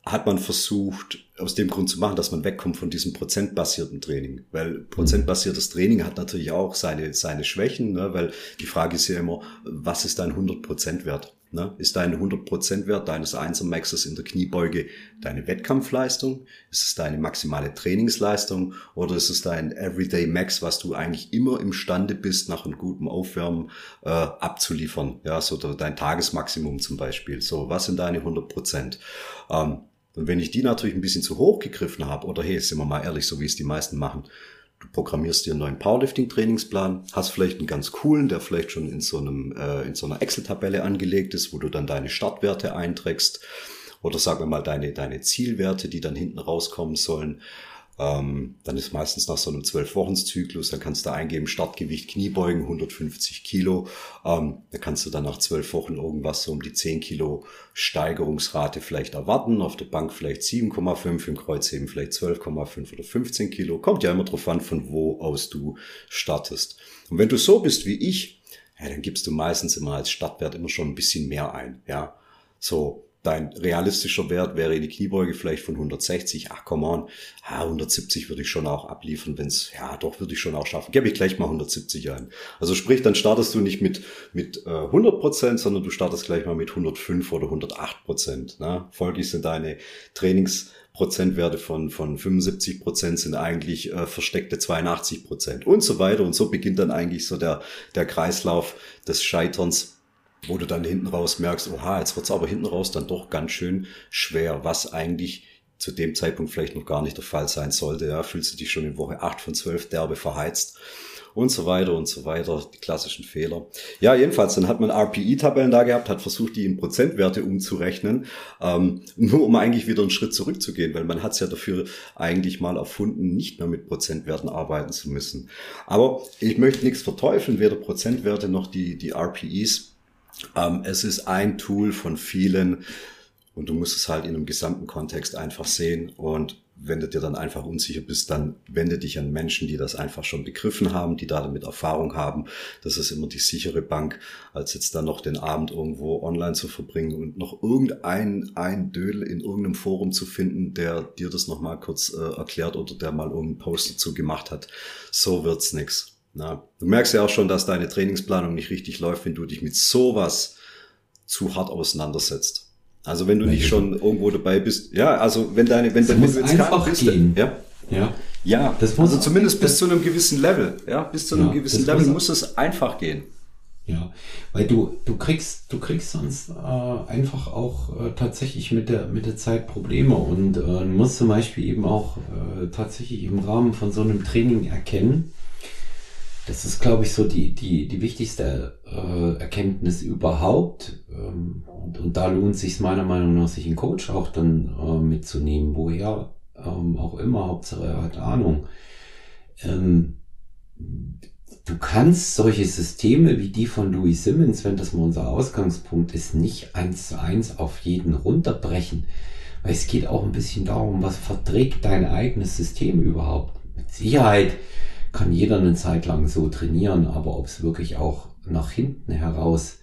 hat man versucht, aus dem Grund zu machen, dass man wegkommt von diesem prozentbasierten Training. Weil prozentbasiertes Training hat natürlich auch seine, seine Schwächen, ne? weil die Frage ist ja immer, was ist dein 100% Wert? Ne? Ist dein 100% Wert deines Einsermaxes in der Kniebeuge deine Wettkampfleistung? Ist es deine maximale Trainingsleistung? Oder ist es dein Everyday Max, was du eigentlich immer imstande bist, nach einem guten Aufwärmen äh, abzuliefern? Ja, so dein Tagesmaximum zum Beispiel. So, was sind deine 100%? Ähm, und wenn ich die natürlich ein bisschen zu hoch gegriffen habe, oder hey, sind wir mal ehrlich, so wie es die meisten machen, du programmierst dir einen neuen Powerlifting-Trainingsplan, hast vielleicht einen ganz coolen, der vielleicht schon in so einem äh, in so einer Excel-Tabelle angelegt ist, wo du dann deine Startwerte einträgst oder sagen wir mal deine deine Zielwerte, die dann hinten rauskommen sollen. Ähm, dann ist meistens nach so einem 12-Wochens-Zyklus, dann kannst du eingeben, Startgewicht Kniebeugen 150 Kilo. Ähm, da kannst du dann nach 12 Wochen irgendwas so um die 10 Kilo Steigerungsrate vielleicht erwarten. Auf der Bank vielleicht 7,5, im Kreuzheben vielleicht 12,5 oder 15 Kilo. Kommt ja immer drauf an, von wo aus du startest. Und wenn du so bist wie ich, ja, dann gibst du meistens immer als Startwert immer schon ein bisschen mehr ein. Ja, so dein realistischer Wert wäre die Kniebeuge vielleicht von 160. Ach, come on. Ja, 170 würde ich schon auch abliefern, wenn es, ja, doch, würde ich schon auch schaffen. Gebe ich gleich mal 170 ein. Also sprich, dann startest du nicht mit, mit äh, 100 Prozent, sondern du startest gleich mal mit 105 oder 108 Prozent. Ne? Folglich sind deine Trainings Prozentwerte von, von 75 Prozent sind eigentlich äh, versteckte 82 Prozent und so weiter. Und so beginnt dann eigentlich so der, der Kreislauf des Scheiterns wo du dann hinten raus merkst, oha, jetzt wird's aber hinten raus dann doch ganz schön schwer, was eigentlich zu dem Zeitpunkt vielleicht noch gar nicht der Fall sein sollte. Ja, fühlst du dich schon in Woche 8 von 12 derbe verheizt und so weiter und so weiter, die klassischen Fehler. Ja, jedenfalls, dann hat man RPI-Tabellen da gehabt, hat versucht, die in Prozentwerte umzurechnen, ähm, nur um eigentlich wieder einen Schritt zurückzugehen, weil man hat es ja dafür eigentlich mal erfunden, nicht mehr mit Prozentwerten arbeiten zu müssen. Aber ich möchte nichts verteufeln, weder Prozentwerte noch die, die RPIs. Ähm, es ist ein Tool von vielen, und du musst es halt in einem gesamten Kontext einfach sehen und wenn du dir dann einfach unsicher bist, dann wende dich an Menschen, die das einfach schon begriffen haben, die da damit Erfahrung haben. Das ist immer die sichere Bank, als jetzt dann noch den Abend irgendwo online zu verbringen und noch irgendein ein Dödel in irgendeinem Forum zu finden, der dir das nochmal kurz äh, erklärt oder der mal irgendeinen Post dazu gemacht hat. So wird's nix. Na, du merkst ja auch schon, dass deine Trainingsplanung nicht richtig läuft, wenn du dich mit sowas zu hart auseinandersetzt. Also wenn du nicht schon irgendwo dabei bist, ja, also wenn deine, wenn, du jetzt einfach bist, gehen. ja, ja, ja, das muss also zumindest bis zu einem gewissen Level, ja, bis zu einem ja, gewissen Level muss, muss es einfach gehen. Ja, weil du du kriegst du kriegst sonst äh, einfach auch äh, tatsächlich mit der mit der Zeit Probleme und äh, musst zum Beispiel eben auch äh, tatsächlich im Rahmen von so einem Training erkennen, das ist, glaube ich, so die, die, die wichtigste äh, Erkenntnis überhaupt. Ähm, und, und da lohnt sich meiner Meinung nach, sich einen Coach auch dann äh, mitzunehmen, woher ähm, auch immer, Hauptsache er hat Ahnung. Ähm, du kannst solche Systeme wie die von Louis Simmons, wenn das mal unser Ausgangspunkt ist, nicht eins zu eins auf jeden runterbrechen. Weil es geht auch ein bisschen darum, was verträgt dein eigenes System überhaupt. Mit Sicherheit kann jeder eine Zeit lang so trainieren, aber ob es wirklich auch nach hinten heraus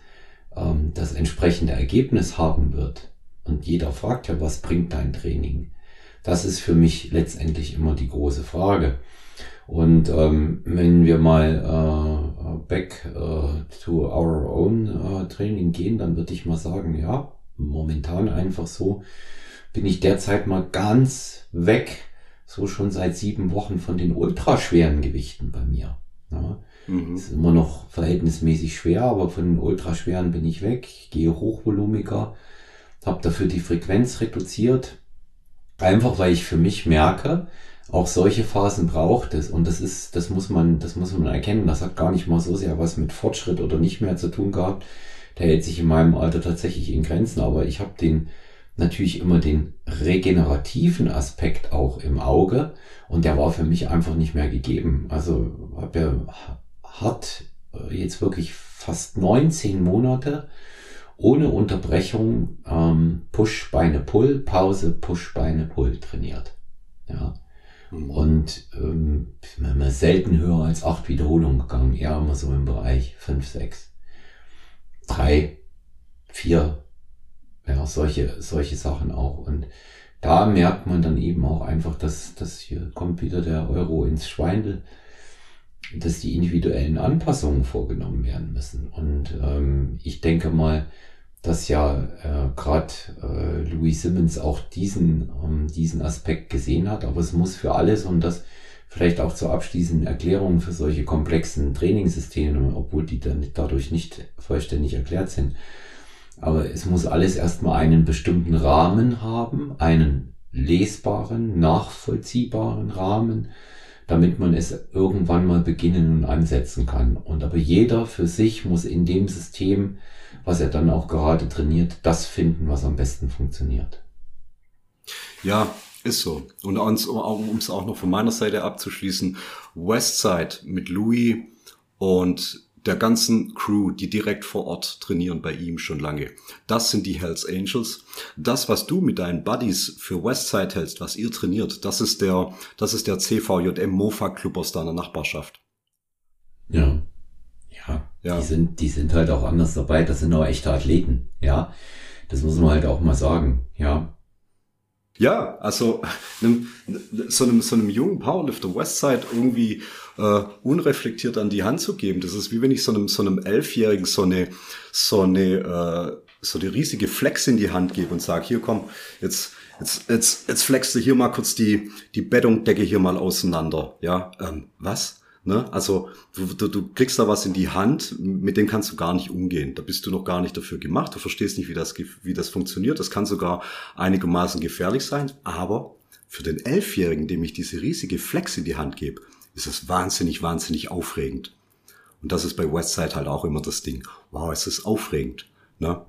ähm, das entsprechende Ergebnis haben wird, und jeder fragt ja, was bringt dein Training? Das ist für mich letztendlich immer die große Frage. Und ähm, wenn wir mal äh, back äh, to our own äh, Training gehen, dann würde ich mal sagen, ja, momentan einfach so bin ich derzeit mal ganz weg so schon seit sieben Wochen von den ultraschweren Gewichten bei mir. Ja. Mhm. Ist immer noch verhältnismäßig schwer, aber von den ultraschweren bin ich weg. Ich gehe hochvolumiger, habe dafür die Frequenz reduziert. Einfach weil ich für mich merke, auch solche Phasen braucht es. Und das ist, das muss man, das muss man erkennen. Das hat gar nicht mal so sehr was mit Fortschritt oder nicht mehr zu tun gehabt. Der hält sich in meinem Alter tatsächlich in Grenzen, aber ich habe den, natürlich immer den regenerativen Aspekt auch im Auge und der war für mich einfach nicht mehr gegeben. Also habe ja hat äh, jetzt wirklich fast 19 Monate ohne Unterbrechung ähm, Push Beine Pull Pause Push Beine Pull trainiert. Ja. Mhm. Und ähm, selten höher als acht Wiederholungen gegangen, eher immer so im Bereich fünf, sechs, drei, vier, ja, solche, solche Sachen auch. Und da merkt man dann eben auch einfach, dass, dass hier kommt wieder der Euro ins Schweindel, dass die individuellen Anpassungen vorgenommen werden müssen. Und ähm, ich denke mal, dass ja äh, gerade äh, Louis Simmons auch diesen, ähm, diesen Aspekt gesehen hat, aber es muss für alles und das vielleicht auch zur abschließenden Erklärung für solche komplexen Trainingssysteme, obwohl die dann dadurch nicht vollständig erklärt sind, aber es muss alles erstmal einen bestimmten Rahmen haben, einen lesbaren, nachvollziehbaren Rahmen, damit man es irgendwann mal beginnen und ansetzen kann. Und aber jeder für sich muss in dem System, was er dann auch gerade trainiert, das finden, was am besten funktioniert. Ja, ist so. Und um es auch noch von meiner Seite abzuschließen, Westside mit Louis und der ganzen Crew, die direkt vor Ort trainieren bei ihm schon lange. Das sind die Hells Angels. Das, was du mit deinen Buddies für Westside hältst, was ihr trainiert, das ist der, das ist der CVJM Mofa Club aus deiner Nachbarschaft. Ja. Ja. ja. Die sind, die sind halt auch anders dabei. Das sind auch echte Athleten. Ja. Das muss man halt auch mal sagen. Ja. Ja, also [laughs] einem, so, einem, so einem jungen Powerlifter Westside irgendwie äh, unreflektiert an die Hand zu geben, das ist wie wenn ich so einem, so einem Elfjährigen so eine, so eine, äh, so eine riesige Flex in die Hand gebe und sage, hier komm, jetzt, jetzt, jetzt, jetzt flexst du hier mal kurz die, die Bettungdecke hier mal auseinander. Ja, ähm, was? Ne? Also du, du, kriegst da was in die Hand, mit dem kannst du gar nicht umgehen. Da bist du noch gar nicht dafür gemacht. Du verstehst nicht, wie das, wie das funktioniert. Das kann sogar einigermaßen gefährlich sein. Aber für den Elfjährigen, dem ich diese riesige Flex in die Hand gebe, ist es wahnsinnig, wahnsinnig aufregend. Und das ist bei Westside halt auch immer das Ding. Wow, es ist aufregend. Ne?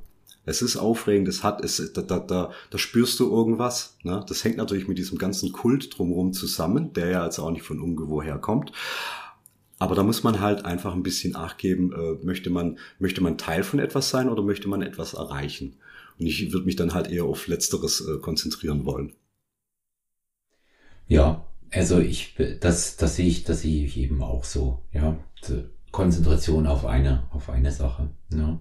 Es ist aufregend, es hat, es, da, da, da, da spürst du irgendwas. Ne? Das hängt natürlich mit diesem ganzen Kult drumherum zusammen, der ja also auch nicht von ungewoher kommt. Aber da muss man halt einfach ein bisschen nachgeben, äh, möchte man, möchte man Teil von etwas sein oder möchte man etwas erreichen? Und ich würde mich dann halt eher auf Letzteres äh, konzentrieren wollen. Ja, also ich, das, das sehe ich, das sehe ich eben auch so, ja. Konzentration auf eine, auf eine Sache. Ja,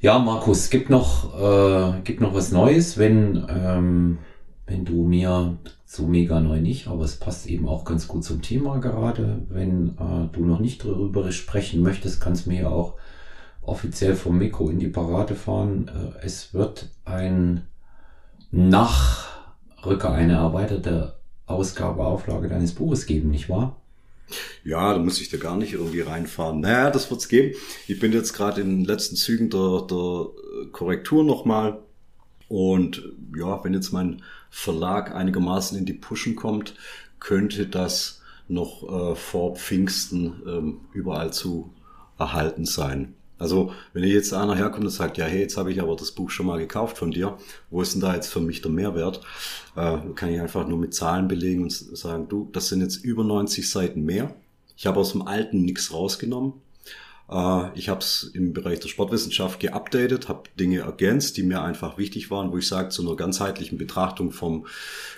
ja Markus, gibt noch, äh, gibt noch was Neues, wenn, ähm, wenn du mir so mega neu nicht, aber es passt eben auch ganz gut zum Thema gerade. Wenn äh, du noch nicht darüber sprechen möchtest, kannst du mir ja auch offiziell vom Mikro in die Parade fahren. Äh, es wird ein Nachrücker, eine erweiterte Ausgabe, Auflage deines Buches geben, nicht wahr? Ja, da muss ich da gar nicht irgendwie reinfahren. Naja, das wird's geben. Ich bin jetzt gerade in den letzten Zügen der, der Korrektur nochmal. Und ja, wenn jetzt mein Verlag einigermaßen in die Pushen kommt, könnte das noch äh, vor Pfingsten ähm, überall zu erhalten sein. Also wenn jetzt einer herkommt und sagt, ja, hey, jetzt habe ich aber das Buch schon mal gekauft von dir, wo ist denn da jetzt für mich der Mehrwert? Äh, kann ich einfach nur mit Zahlen belegen und sagen, du, das sind jetzt über 90 Seiten mehr. Ich habe aus dem alten nichts rausgenommen. Äh, ich habe es im Bereich der Sportwissenschaft geupdatet, habe Dinge ergänzt, die mir einfach wichtig waren, wo ich sage, zu einer ganzheitlichen Betrachtung vom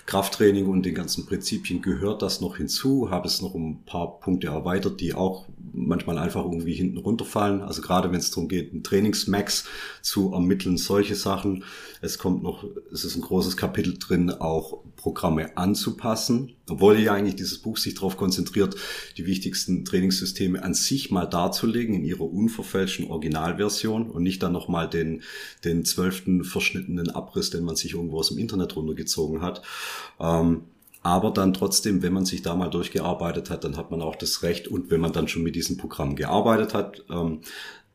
Krafttraining und den ganzen Prinzipien gehört das noch hinzu, habe es noch um ein paar Punkte erweitert, die auch manchmal einfach irgendwie hinten runterfallen. Also gerade wenn es darum geht, ein Trainingsmax zu ermitteln, solche Sachen. Es kommt noch, es ist ein großes Kapitel drin, auch Programme anzupassen, obwohl ja eigentlich dieses Buch sich darauf konzentriert, die wichtigsten Trainingssysteme an sich mal darzulegen in ihrer unverfälschten Originalversion und nicht dann nochmal den, den zwölften verschnittenen Abriss, den man sich irgendwo aus dem Internet runtergezogen hat. Ähm, aber dann trotzdem, wenn man sich da mal durchgearbeitet hat, dann hat man auch das Recht und wenn man dann schon mit diesem Programm gearbeitet hat, ähm,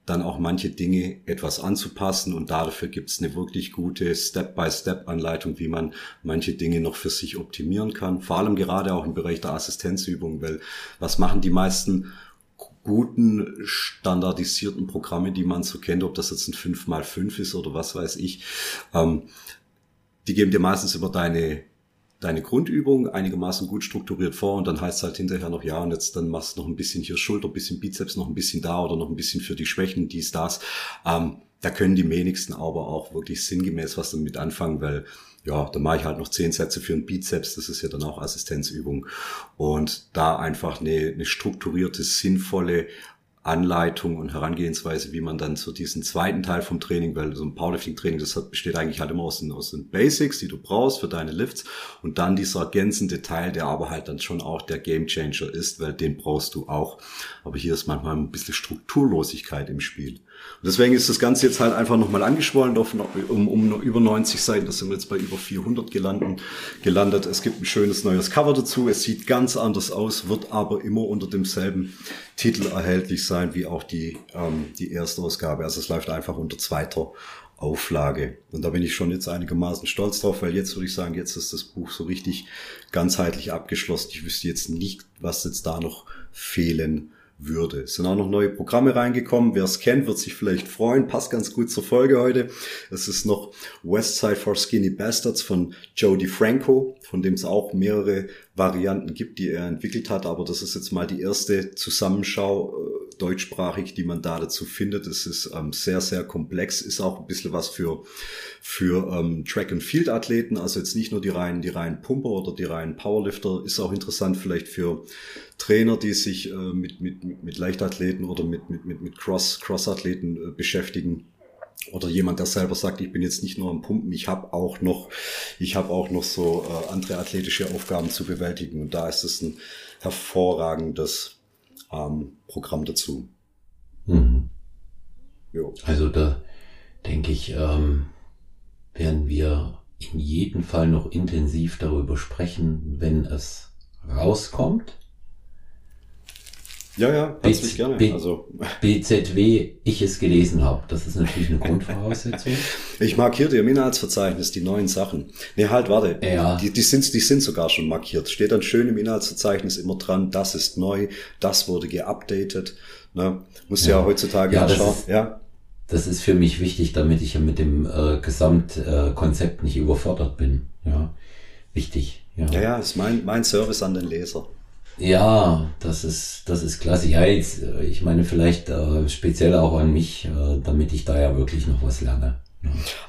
dann auch manche Dinge etwas anzupassen und dafür gibt es eine wirklich gute Step-by-Step-Anleitung, wie man manche Dinge noch für sich optimieren kann. Vor allem gerade auch im Bereich der Assistenzübung, weil was machen die meisten guten standardisierten Programme, die man so kennt, ob das jetzt ein 5x5 ist oder was weiß ich, ähm, die geben dir meistens über deine deine Grundübung einigermaßen gut strukturiert vor und dann heißt es halt hinterher noch, ja, und jetzt dann machst du noch ein bisschen hier Schulter, ein bisschen Bizeps, noch ein bisschen da oder noch ein bisschen für die Schwächen, dies, das. Ähm, da können die wenigsten aber auch wirklich sinngemäß was damit anfangen, weil ja, da mache ich halt noch zehn Sätze für einen Bizeps, das ist ja dann auch Assistenzübung. Und da einfach eine, eine strukturierte, sinnvolle Anleitung und Herangehensweise, wie man dann zu diesem zweiten Teil vom Training, weil so ein Powerlifting-Training, das besteht eigentlich halt immer aus den, aus den Basics, die du brauchst für deine Lifts und dann dieser ergänzende Teil, der aber halt dann schon auch der Gamechanger ist, weil den brauchst du auch. Aber hier ist manchmal ein bisschen Strukturlosigkeit im Spiel. Und deswegen ist das Ganze jetzt halt einfach nochmal angeschwollen auf, um, um über 90 Seiten. Da sind wir jetzt bei über 400 gelandet, gelandet. Es gibt ein schönes neues Cover dazu. Es sieht ganz anders aus, wird aber immer unter demselben Titel erhältlich sein wie auch die, ähm, die erste Ausgabe. Also es läuft einfach unter zweiter Auflage. Und da bin ich schon jetzt einigermaßen stolz drauf, weil jetzt würde ich sagen, jetzt ist das Buch so richtig ganzheitlich abgeschlossen. Ich wüsste jetzt nicht, was jetzt da noch fehlen würde. Es sind auch noch neue Programme reingekommen. Wer es kennt, wird sich vielleicht freuen. Passt ganz gut zur Folge heute. Es ist noch Westside for Skinny Bastards von Joe DiFranco, von dem es auch mehrere Varianten gibt, die er entwickelt hat. Aber das ist jetzt mal die erste Zusammenschau äh, deutschsprachig, die man da dazu findet. Es ist ähm, sehr, sehr komplex, ist auch ein bisschen was für, für ähm, Track- and Field-Athleten. Also jetzt nicht nur die reinen, die reinen Pumper oder die reinen Powerlifter. Ist auch interessant vielleicht für Trainer, die sich äh, mit, mit, mit Leichtathleten oder mit, mit, mit, mit Cross, Cross-Athleten äh, beschäftigen. Oder jemand, der selber sagt, ich bin jetzt nicht nur am Pumpen, ich habe auch noch, ich habe auch noch so äh, andere athletische Aufgaben zu bewältigen. Und da ist es ein hervorragendes ähm, Programm dazu. Mhm. Also da denke ich, ähm, werden wir in jedem Fall noch intensiv darüber sprechen, wenn es rauskommt. Ja, ja, herzlich gerne. B also. BZW, ich es gelesen habe. Das ist natürlich eine Grundvoraussetzung. [laughs] Ich markiere dir im Inhaltsverzeichnis die neuen Sachen. Nee, halt, warte. Ja. Die, die, sind, die sind sogar schon markiert. Steht dann schön im Inhaltsverzeichnis immer dran, das ist neu, das wurde geupdatet. Ne? Musst ja, ja heutzutage ja, anschauen. ja. Das ist für mich wichtig, damit ich ja mit dem äh, Gesamtkonzept äh, nicht überfordert bin. Ja, wichtig. Ja, ja, ja ist mein, mein Service an den Leser. Ja, das ist, das ist klasse. Ja, jetzt, äh, ich meine vielleicht äh, speziell auch an mich, äh, damit ich da ja wirklich noch was lerne.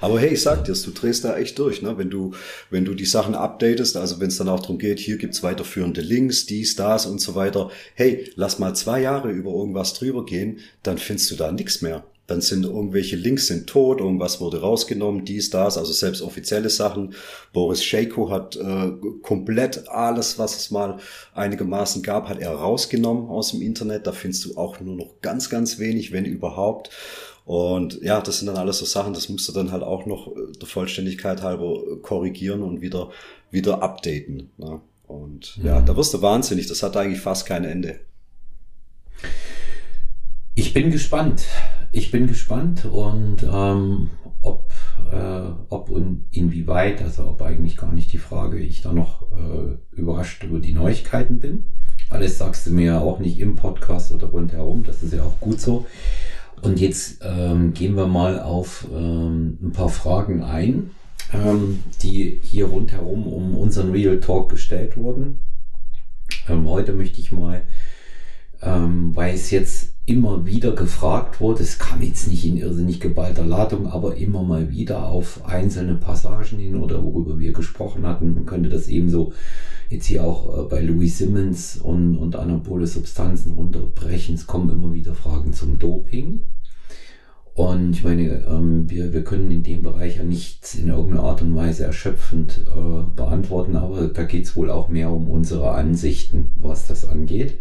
Aber hey, ich sag dir's, du drehst da echt durch, ne? Wenn du, wenn du die Sachen updatest, also wenn es dann auch darum geht, hier gibt's weiterführende Links, dies, das und so weiter. Hey, lass mal zwei Jahre über irgendwas drüber gehen, dann findest du da nichts mehr. Dann sind irgendwelche Links sind tot, irgendwas wurde rausgenommen, dies, das, also selbst offizielle Sachen. Boris Scheiko hat äh, komplett alles, was es mal einigermaßen gab, hat er rausgenommen aus dem Internet. Da findest du auch nur noch ganz, ganz wenig, wenn überhaupt. Und ja, das sind dann alles so Sachen, das musst du dann halt auch noch äh, der Vollständigkeit halber äh, korrigieren und wieder, wieder updaten. Ne? Und mhm. ja, da wirst du wahnsinnig. Das hat eigentlich fast kein Ende. Ich bin gespannt. Ich bin gespannt und ähm, ob, äh, ob und inwieweit, also ob eigentlich gar nicht die Frage, ich da noch äh, überrascht über die Neuigkeiten bin. Alles sagst du mir ja auch nicht im Podcast oder rundherum, das ist ja auch gut so. Und jetzt ähm, gehen wir mal auf ähm, ein paar Fragen ein, ähm, die hier rundherum um unseren Real Talk gestellt wurden. Ähm, heute möchte ich mal, ähm, weil es jetzt immer wieder gefragt wurde, es kam jetzt nicht in irrsinnig geballter Ladung, aber immer mal wieder auf einzelne Passagen hin oder worüber wir gesprochen hatten. Man könnte das ebenso jetzt hier auch äh, bei Louis Simmons und, und anabole Substanzen runterbrechen. Es kommen immer wieder Fragen zum Doping. Und ich meine, ähm, wir, wir können in dem Bereich ja nichts in irgendeiner Art und Weise erschöpfend äh, beantworten, aber da geht's wohl auch mehr um unsere Ansichten, was das angeht.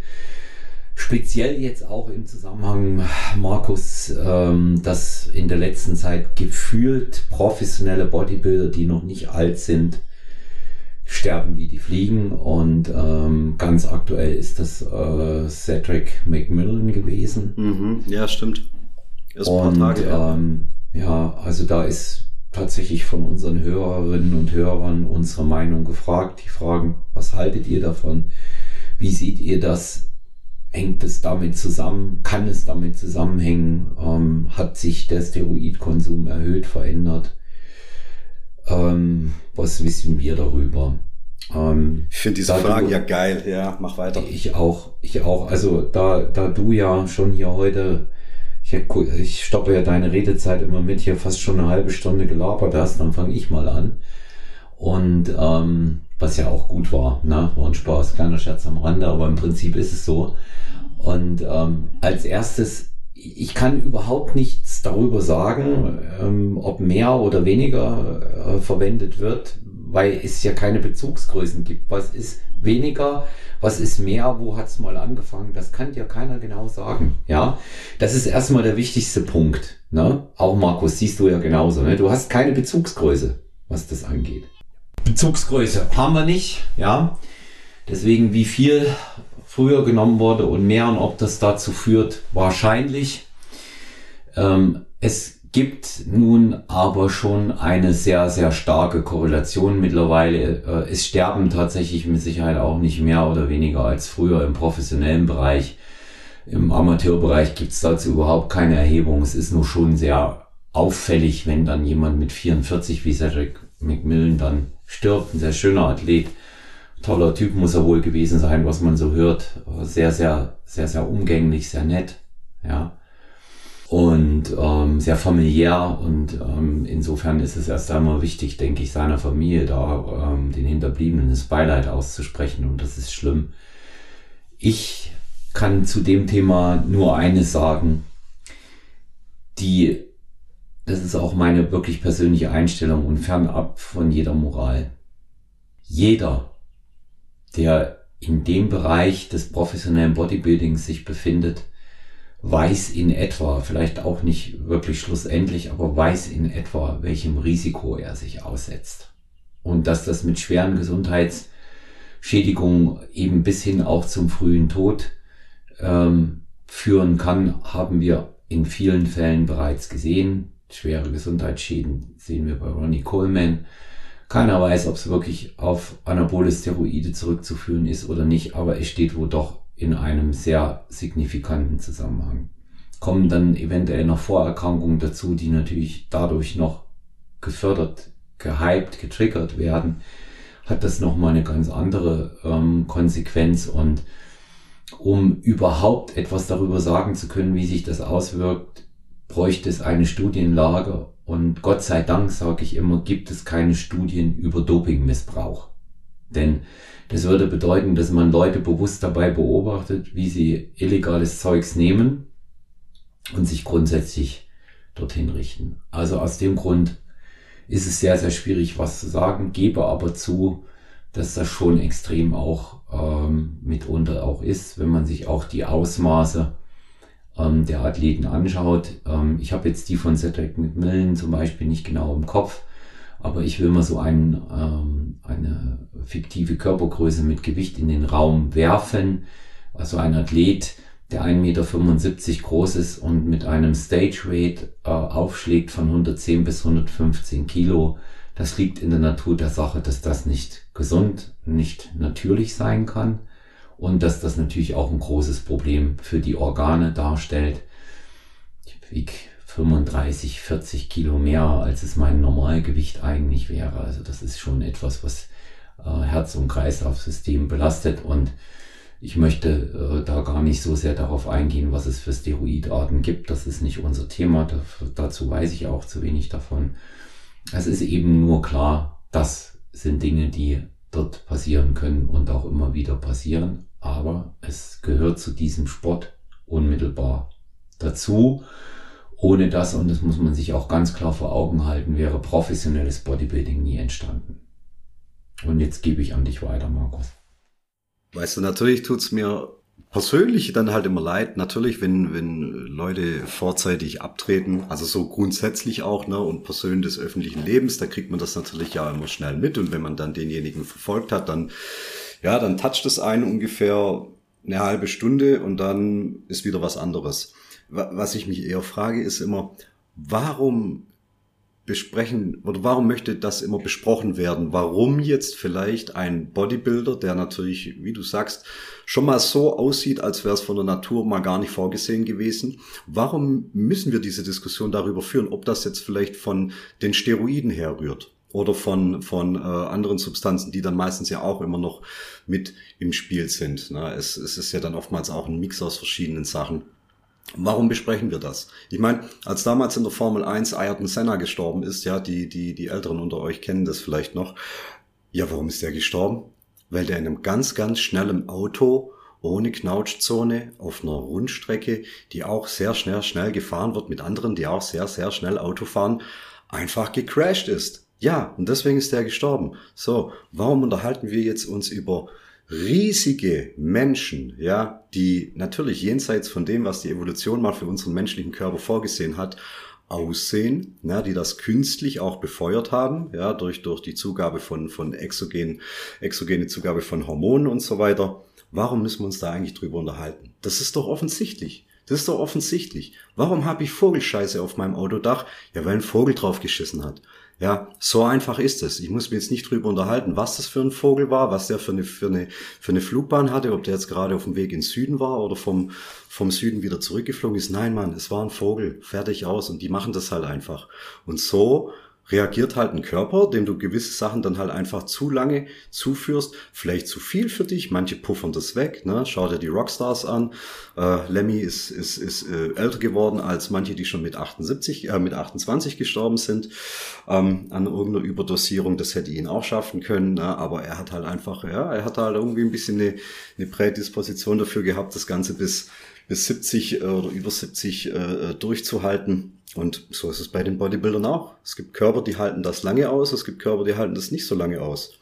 Speziell jetzt auch im Zusammenhang, Markus, ähm, dass in der letzten Zeit gefühlt professionelle Bodybuilder, die noch nicht alt sind, sterben wie die Fliegen. Und ähm, ganz aktuell ist das äh, Cedric McMillan gewesen. Mhm, ja, stimmt. Erst und, Tage, ja. Ähm, ja, also da ist tatsächlich von unseren Hörerinnen und Hörern unsere Meinung gefragt. Die fragen, was haltet ihr davon? Wie seht ihr das? Hängt es damit zusammen? Kann es damit zusammenhängen? Ähm, hat sich der Steroidkonsum erhöht, verändert? Ähm, was wissen wir darüber? Ähm, ich finde diese Fragen du, ja geil. Ja, mach weiter. Ich auch, ich auch. Also da, da du ja schon hier heute ich, ich stoppe ja deine Redezeit immer mit, hier fast schon eine halbe Stunde gelabert hast, dann fange ich mal an. Und ähm, was ja auch gut war, ne? war ein Spaß, kleiner Scherz am Rande, aber im Prinzip ist es so. Und ähm, als erstes, ich kann überhaupt nichts darüber sagen, ähm, ob mehr oder weniger äh, verwendet wird, weil es ja keine Bezugsgrößen gibt. Was ist weniger? Was ist mehr? Wo hat's mal angefangen? Das kann dir keiner genau sagen. Ja, das ist erstmal der wichtigste Punkt. Ne? Auch Markus, siehst du ja genauso. Ne? Du hast keine Bezugsgröße, was das angeht. Bezugsgröße haben wir nicht. Ja, deswegen wie viel früher genommen wurde und mehr und ob das dazu führt, wahrscheinlich. Ähm, es gibt nun aber schon eine sehr, sehr starke Korrelation mittlerweile. Äh, es sterben tatsächlich mit Sicherheit auch nicht mehr oder weniger als früher im professionellen Bereich. Im Amateurbereich gibt es dazu überhaupt keine Erhebung. Es ist nur schon sehr auffällig, wenn dann jemand mit 44 wie Cedric McMillan dann stirbt. Ein sehr schöner Athlet. Toller Typ muss er wohl gewesen sein, was man so hört. Sehr, sehr, sehr, sehr umgänglich, sehr nett. Ja und ähm, sehr familiär und ähm, insofern ist es erst einmal wichtig, denke ich, seiner Familie da ähm, den Hinterbliebenen das Beileid auszusprechen und das ist schlimm. Ich kann zu dem Thema nur eines sagen, die, das ist auch meine wirklich persönliche Einstellung und fernab von jeder Moral. Jeder, der in dem Bereich des professionellen Bodybuildings sich befindet, weiß in etwa, vielleicht auch nicht wirklich schlussendlich, aber weiß in etwa, welchem Risiko er sich aussetzt. Und dass das mit schweren Gesundheitsschädigungen eben bis hin auch zum frühen Tod ähm, führen kann, haben wir in vielen Fällen bereits gesehen. Schwere Gesundheitsschäden sehen wir bei Ronnie Coleman. Keiner weiß, ob es wirklich auf anabole Steroide zurückzuführen ist oder nicht, aber es steht wohl doch in einem sehr signifikanten Zusammenhang. Kommen dann eventuell noch Vorerkrankungen dazu, die natürlich dadurch noch gefördert, gehypt, getriggert werden, hat das nochmal eine ganz andere ähm, Konsequenz und um überhaupt etwas darüber sagen zu können, wie sich das auswirkt, bräuchte es eine Studienlage und Gott sei Dank, sage ich immer, gibt es keine Studien über Dopingmissbrauch. Denn das würde bedeuten, dass man Leute bewusst dabei beobachtet, wie sie illegales Zeugs nehmen und sich grundsätzlich dorthin richten. Also aus dem Grund ist es sehr, sehr schwierig, was zu sagen, gebe aber zu, dass das schon extrem auch ähm, mitunter auch ist, wenn man sich auch die Ausmaße ähm, der Athleten anschaut. Ähm, ich habe jetzt die von Cedric McMillan zum Beispiel nicht genau im Kopf, aber ich will mal so ein, ähm, eine fiktive Körpergröße mit Gewicht in den Raum werfen. Also ein Athlet, der 1,75 Meter groß ist und mit einem Stage Weight äh, aufschlägt von 110 bis 115 Kilo. Das liegt in der Natur der Sache, dass das nicht gesund, nicht natürlich sein kann und dass das natürlich auch ein großes Problem für die Organe darstellt. Ich wiege 35, 40 Kilo mehr, als es mein Normalgewicht eigentlich wäre. Also das ist schon etwas, was äh, Herz- und Kreislaufsystem belastet und ich möchte äh, da gar nicht so sehr darauf eingehen, was es für Steroidarten gibt. Das ist nicht unser Thema. Da, dazu weiß ich auch zu wenig davon. Es ist eben nur klar, das sind Dinge, die dort passieren können und auch immer wieder passieren. Aber es gehört zu diesem Sport unmittelbar dazu. Ohne das, und das muss man sich auch ganz klar vor Augen halten, wäre professionelles Bodybuilding nie entstanden. Und jetzt gebe ich an dich weiter, Markus. Weißt du, natürlich tut's mir persönlich dann halt immer leid, natürlich, wenn, wenn Leute vorzeitig abtreten, also so grundsätzlich auch, ne, und Personen des öffentlichen Lebens, da kriegt man das natürlich ja immer schnell mit und wenn man dann denjenigen verfolgt hat, dann, ja, dann toucht es einen ungefähr eine halbe Stunde und dann ist wieder was anderes. Was ich mich eher frage, ist immer, warum besprechen oder warum möchte das immer besprochen werden? Warum jetzt vielleicht ein Bodybuilder, der natürlich, wie du sagst, schon mal so aussieht, als wäre es von der Natur mal gar nicht vorgesehen gewesen. Warum müssen wir diese Diskussion darüber führen, ob das jetzt vielleicht von den Steroiden herrührt? Oder von, von äh, anderen Substanzen, die dann meistens ja auch immer noch mit im Spiel sind. Ne? Es, es ist ja dann oftmals auch ein Mix aus verschiedenen Sachen. Warum besprechen wir das? Ich meine, als damals in der Formel 1 Ayrton Senna gestorben ist, ja, die, die, die Älteren unter euch kennen das vielleicht noch. Ja, warum ist der gestorben? Weil der in einem ganz, ganz schnellen Auto ohne Knautschzone auf einer Rundstrecke, die auch sehr schnell, schnell gefahren wird mit anderen, die auch sehr, sehr schnell Auto fahren, einfach gecrashed ist. Ja, und deswegen ist der gestorben. So, warum unterhalten wir jetzt uns über riesige Menschen, ja, die natürlich jenseits von dem, was die Evolution mal für unseren menschlichen Körper vorgesehen hat, aussehen, ja, die das künstlich auch befeuert haben, ja, durch, durch die Zugabe von, von exogen, exogene Zugabe von Hormonen und so weiter. Warum müssen wir uns da eigentlich drüber unterhalten? Das ist doch offensichtlich. Das ist doch offensichtlich. Warum habe ich Vogelscheiße auf meinem Autodach? Ja, weil ein Vogel drauf geschissen hat. Ja, so einfach ist es. Ich muss mir jetzt nicht drüber unterhalten, was das für ein Vogel war, was der für eine, für eine, für eine Flugbahn hatte, ob der jetzt gerade auf dem Weg ins Süden war oder vom, vom Süden wieder zurückgeflogen ist. Nein, Mann, es war ein Vogel. Fertig aus. Und die machen das halt einfach. Und so reagiert halt ein Körper, dem du gewisse Sachen dann halt einfach zu lange zuführst, vielleicht zu viel für dich, manche puffern das weg, ne? schau dir die Rockstars an, äh, Lemmy ist, ist, ist äh, älter geworden als manche, die schon mit 78, äh, mit 28 gestorben sind, ähm, an irgendeiner Überdosierung, das hätte ihn auch schaffen können, ne? aber er hat halt einfach, ja, er hat halt irgendwie ein bisschen eine, eine Prädisposition dafür gehabt, das Ganze bis, bis 70 äh, oder über 70 äh, durchzuhalten und so ist es bei den Bodybuildern auch. Es gibt Körper, die halten das lange aus, es gibt Körper, die halten das nicht so lange aus.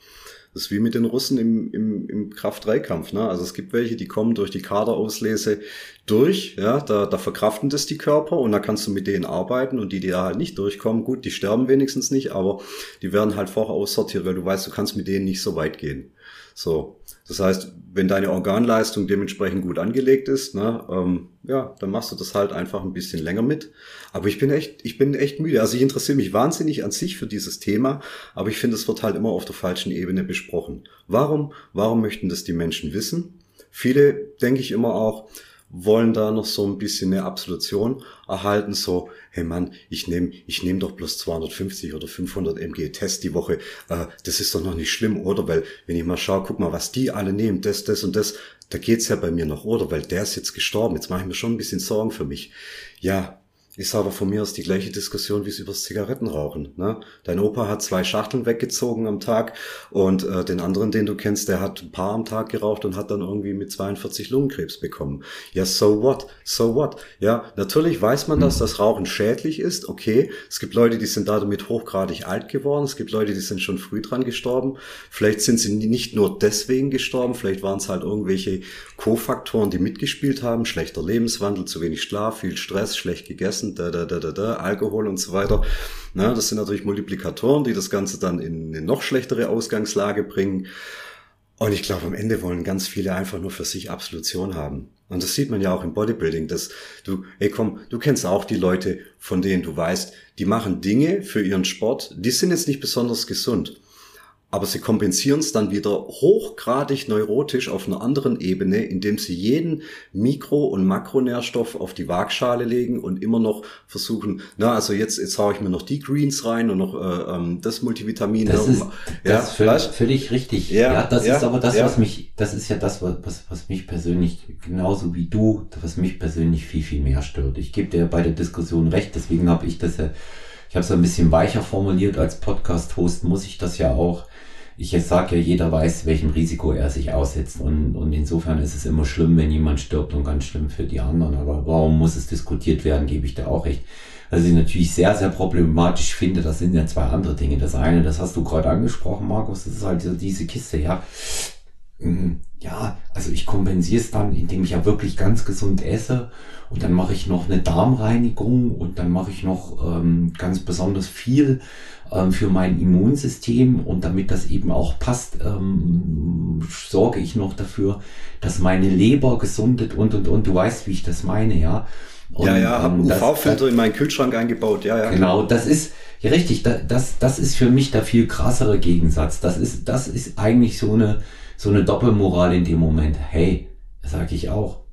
Das ist wie mit den Russen im, im, im Kraft-3-Kampf. Ne? Also es gibt welche, die kommen durch die Kaderauslese durch, ja, da, da verkraften das die Körper und da kannst du mit denen arbeiten und die, die da halt nicht durchkommen, gut, die sterben wenigstens nicht, aber die werden halt vorher aussortiert, weil du weißt, du kannst mit denen nicht so weit gehen. So, das heißt, wenn deine Organleistung dementsprechend gut angelegt ist, ne, ähm, ja, dann machst du das halt einfach ein bisschen länger mit. Aber ich bin echt, ich bin echt müde. Also ich interessiere mich wahnsinnig an sich für dieses Thema, aber ich finde, es wird halt immer auf der falschen Ebene besprochen. Warum, warum möchten das die Menschen wissen? Viele, denke ich immer auch, wollen da noch so ein bisschen eine Absolution erhalten, so, hey Mann, ich nehme ich nehm doch bloß 250 oder 500 mg Test die Woche, äh, das ist doch noch nicht schlimm, oder? Weil, wenn ich mal schaue, guck mal, was die alle nehmen, das, das und das, da geht's ja bei mir noch, oder? Weil der ist jetzt gestorben, jetzt mache ich mir schon ein bisschen Sorgen für mich. Ja, ist aber von mir aus die gleiche Diskussion wie es übers Zigarettenrauchen. Ne? Dein Opa hat zwei Schachteln weggezogen am Tag und äh, den anderen, den du kennst, der hat ein paar am Tag geraucht und hat dann irgendwie mit 42 Lungenkrebs bekommen. Ja, so what? So what? Ja, natürlich weiß man, dass das Rauchen schädlich ist. Okay, es gibt Leute, die sind damit hochgradig alt geworden. Es gibt Leute, die sind schon früh dran gestorben. Vielleicht sind sie nicht nur deswegen gestorben, vielleicht waren es halt irgendwelche Kofaktoren, die mitgespielt haben. Schlechter Lebenswandel, zu wenig Schlaf, viel Stress, schlecht gegessen da, da, da, da, da, Alkohol und so weiter. Na, das sind natürlich Multiplikatoren, die das Ganze dann in eine noch schlechtere Ausgangslage bringen. Und ich glaube, am Ende wollen ganz viele einfach nur für sich Absolution haben. Und das sieht man ja auch im Bodybuilding, dass du, ey komm, du kennst auch die Leute, von denen du weißt, die machen Dinge für ihren Sport, die sind jetzt nicht besonders gesund aber sie kompensieren es dann wieder hochgradig neurotisch auf einer anderen Ebene, indem sie jeden Mikro- und Makronährstoff auf die Waagschale legen und immer noch versuchen, na, also jetzt, jetzt haue ich mir noch die Greens rein und noch äh, ähm, das Multivitamin. Das ist, ja, das ist völlig, völlig richtig. Ja, ja das ja, ist aber das, ja. was mich, das ist ja das, was, was mich persönlich, genauso wie du, was mich persönlich viel, viel mehr stört. Ich gebe dir bei der Diskussion recht, deswegen habe ich das ja, ich habe es ein bisschen weicher formuliert als Podcast-Host, muss ich das ja auch ich sage ja, jeder weiß, welchem Risiko er sich aussetzt. Und, und insofern ist es immer schlimm, wenn jemand stirbt und ganz schlimm für die anderen. Aber warum muss es diskutiert werden, gebe ich da auch recht. Also ich natürlich sehr, sehr problematisch finde, das sind ja zwei andere Dinge. Das eine, das hast du gerade angesprochen, Markus, das ist halt diese Kiste, ja. Mhm. Ja, also ich kompensiere es dann, indem ich ja wirklich ganz gesund esse und dann mache ich noch eine Darmreinigung und dann mache ich noch ähm, ganz besonders viel ähm, für mein Immunsystem und damit das eben auch passt, ähm, sorge ich noch dafür, dass meine Leber gesundet und und und. Du weißt, wie ich das meine, ja. Und, ja, ja, habe ähm, UV-Filter in meinen Kühlschrank eingebaut, ja, ja. Genau, das ist, ja richtig, das, das, das ist für mich der viel krassere Gegensatz. Das ist, das ist eigentlich so eine, so eine Doppelmoral in dem Moment. Hey, sage ich auch.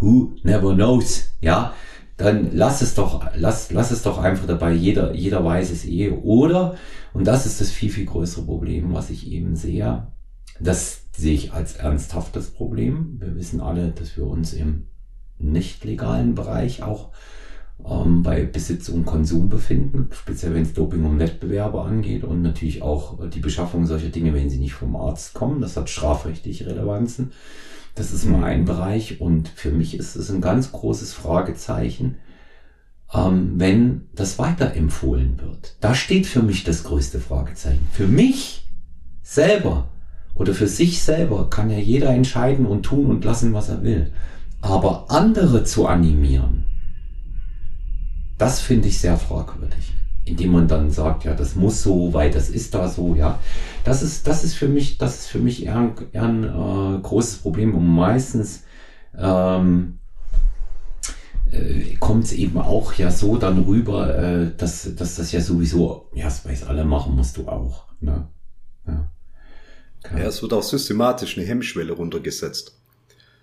Who never knows, ja dann lass es doch, lass, lass es doch einfach dabei. Jeder, jeder weiß es eh. Oder, und das ist das viel, viel größere Problem, was ich eben sehe. Das sehe ich als ernsthaftes Problem. Wir wissen alle, dass wir uns im nicht legalen Bereich auch ähm, bei Besitz und Konsum befinden, speziell wenn es Doping und Wettbewerbe angeht und natürlich auch die Beschaffung solcher Dinge, wenn sie nicht vom Arzt kommen. Das hat strafrechtliche Relevanzen. Das ist mal ein Bereich und für mich ist es ein ganz großes Fragezeichen, ähm, wenn das weiterempfohlen wird. Da steht für mich das größte Fragezeichen. Für mich selber oder für sich selber kann ja jeder entscheiden und tun und lassen, was er will. Aber andere zu animieren, das finde ich sehr fragwürdig indem man dann sagt, ja, das muss so, weil das ist da so, ja. Das ist, das ist für mich, das ist für mich eher ein, eher ein äh, großes Problem und meistens ähm, äh, kommt es eben auch ja so dann rüber, äh, dass, dass das ja sowieso, ja, das weiß alle machen, musst du auch. Ne? Ja. ja, es wird auch systematisch eine Hemmschwelle runtergesetzt.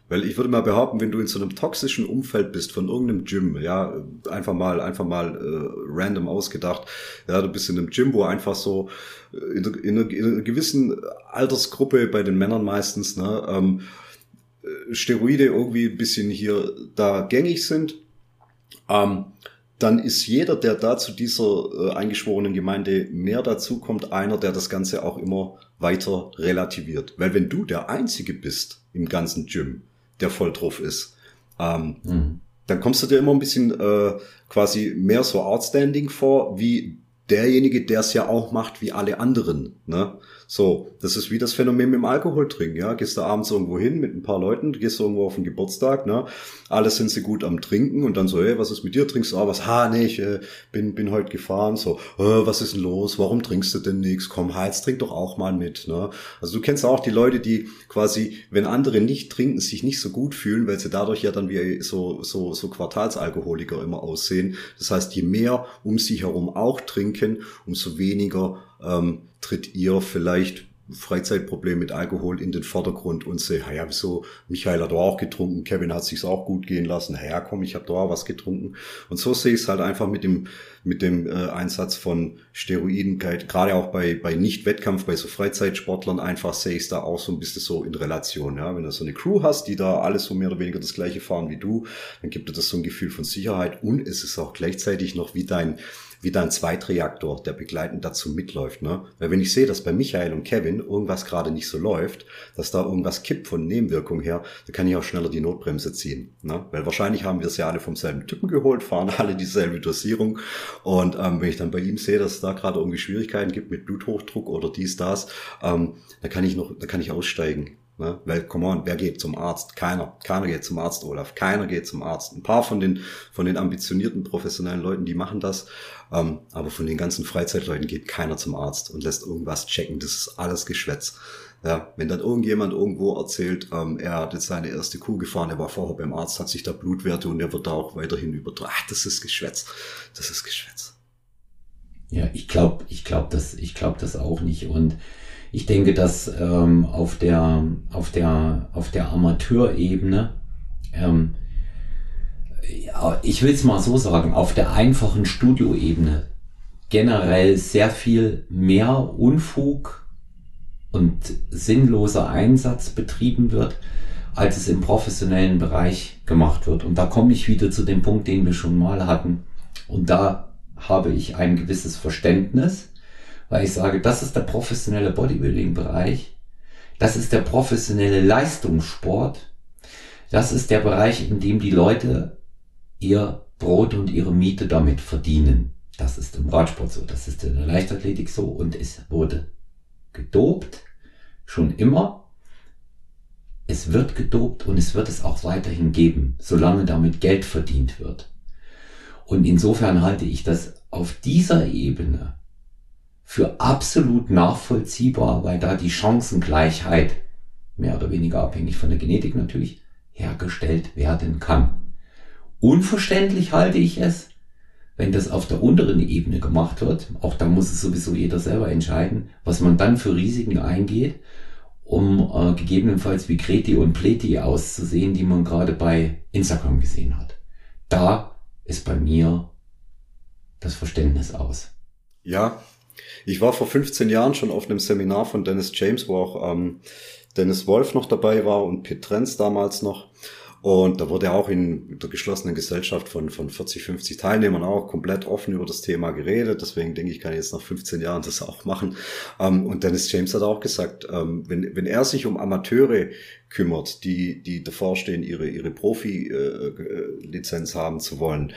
Weil ich würde mal behaupten, wenn du in so einem toxischen Umfeld bist von irgendeinem Gym, ja, einfach mal, einfach mal äh, random ausgedacht, ja, du bist in einem Gym, wo einfach so äh, in, in, einer, in einer gewissen Altersgruppe bei den Männern meistens, ne, ähm, äh, Steroide irgendwie ein bisschen hier da gängig sind, ähm, dann ist jeder, der da zu dieser äh, eingeschworenen Gemeinde mehr dazu kommt, einer, der das Ganze auch immer weiter relativiert. Weil wenn du der Einzige bist im ganzen Gym, der voll drauf ist. Ähm, mhm. Dann kommst du dir immer ein bisschen äh, quasi mehr so outstanding vor, wie derjenige, der es ja auch macht wie alle anderen. Ne? So, das ist wie das Phänomen mit dem Alkohol trinken. Ja, gehst du abends irgendwo hin mit ein paar Leuten, gehst du irgendwo auf den Geburtstag, ne? Alle sind sie gut am Trinken und dann so, hey, was ist mit dir? Trinkst du auch was? Ha, nee, ich äh, bin bin heute gefahren. So, äh, was ist denn los? Warum trinkst du denn nichts? Komm, Hals, trink doch auch mal mit. Ne? Also du kennst auch die Leute, die quasi, wenn andere nicht trinken, sich nicht so gut fühlen, weil sie dadurch ja dann wie so so so Quartalsalkoholiker immer aussehen. Das heißt, je mehr um sich herum auch trinken, umso weniger ähm, tritt ihr vielleicht Freizeitproblem mit Alkohol in den Vordergrund und sehe, ja, wieso, Michael hat doch auch getrunken, Kevin hat sich's auch gut gehen lassen, ja, komm, ich habe doch auch was getrunken. Und so sehe ich es halt einfach mit dem, mit dem äh, Einsatz von Steroiden, gerade auch bei, bei Nicht-Wettkampf, bei so Freizeitsportlern einfach sehe ich es da auch so ein bisschen so in Relation. Ja? Wenn du so eine Crew hast, die da alles so mehr oder weniger das gleiche fahren wie du, dann gibt dir das so ein Gefühl von Sicherheit und es ist auch gleichzeitig noch wie dein wie ein Zweitreaktor, der begleitend dazu mitläuft. Ne? Weil wenn ich sehe, dass bei Michael und Kevin irgendwas gerade nicht so läuft, dass da irgendwas kippt von Nebenwirkung her, dann kann ich auch schneller die Notbremse ziehen. Ne? Weil wahrscheinlich haben wir es ja alle vom selben Typen geholt, fahren alle dieselbe Dosierung. Und ähm, wenn ich dann bei ihm sehe, dass es da gerade irgendwie Schwierigkeiten gibt mit Bluthochdruck oder dies, das, ähm, dann kann ich noch, dann kann ich aussteigen. Ne? Weil, come on, wer geht zum Arzt? Keiner. Keiner geht zum Arzt, Olaf. Keiner geht zum Arzt. Ein paar von den, von den ambitionierten professionellen Leuten, die machen das. Ähm, aber von den ganzen Freizeitleuten geht keiner zum Arzt und lässt irgendwas checken. Das ist alles Geschwätz. Ja, wenn dann irgendjemand irgendwo erzählt, ähm, er hat jetzt seine erste Kuh gefahren, er war vorher beim Arzt, hat sich da Blutwerte und er wird da auch weiterhin übertragen. Ach, das ist Geschwätz. Das ist Geschwätz. Ja, ich glaube, ich glaube das, ich glaube das auch nicht. Und ich denke, dass ähm, auf der auf der auf der Amateurebene ähm, ich will es mal so sagen, auf der einfachen Studioebene generell sehr viel mehr Unfug und sinnloser Einsatz betrieben wird, als es im professionellen Bereich gemacht wird. Und da komme ich wieder zu dem Punkt, den wir schon mal hatten. Und da habe ich ein gewisses Verständnis weil ich sage, das ist der professionelle Bodybuilding-Bereich, das ist der professionelle Leistungssport, das ist der Bereich, in dem die Leute ihr Brot und ihre Miete damit verdienen. Das ist im Radsport so, das ist in der Leichtathletik so und es wurde gedopt, schon immer. Es wird gedopt und es wird es auch weiterhin geben, solange damit Geld verdient wird. Und insofern halte ich das auf dieser Ebene für absolut nachvollziehbar, weil da die Chancengleichheit, mehr oder weniger abhängig von der Genetik natürlich, hergestellt werden kann. Unverständlich halte ich es, wenn das auf der unteren Ebene gemacht wird. Auch da muss es sowieso jeder selber entscheiden, was man dann für Risiken eingeht, um äh, gegebenenfalls wie Kreti und Pleti auszusehen, die man gerade bei Instagram gesehen hat. Da ist bei mir das Verständnis aus. Ja, ich war vor 15 Jahren schon auf einem Seminar von Dennis James, wo auch ähm, Dennis Wolf noch dabei war und Pete Trenz damals noch. Und da wurde auch in der geschlossenen Gesellschaft von, von 40, 50 Teilnehmern auch komplett offen über das Thema geredet. Deswegen denke ich, kann ich jetzt nach 15 Jahren das auch machen. Ähm, und Dennis James hat auch gesagt, ähm, wenn, wenn er sich um Amateure kümmert, die, die davor stehen, ihre, ihre Profi-Lizenz äh, äh haben zu wollen,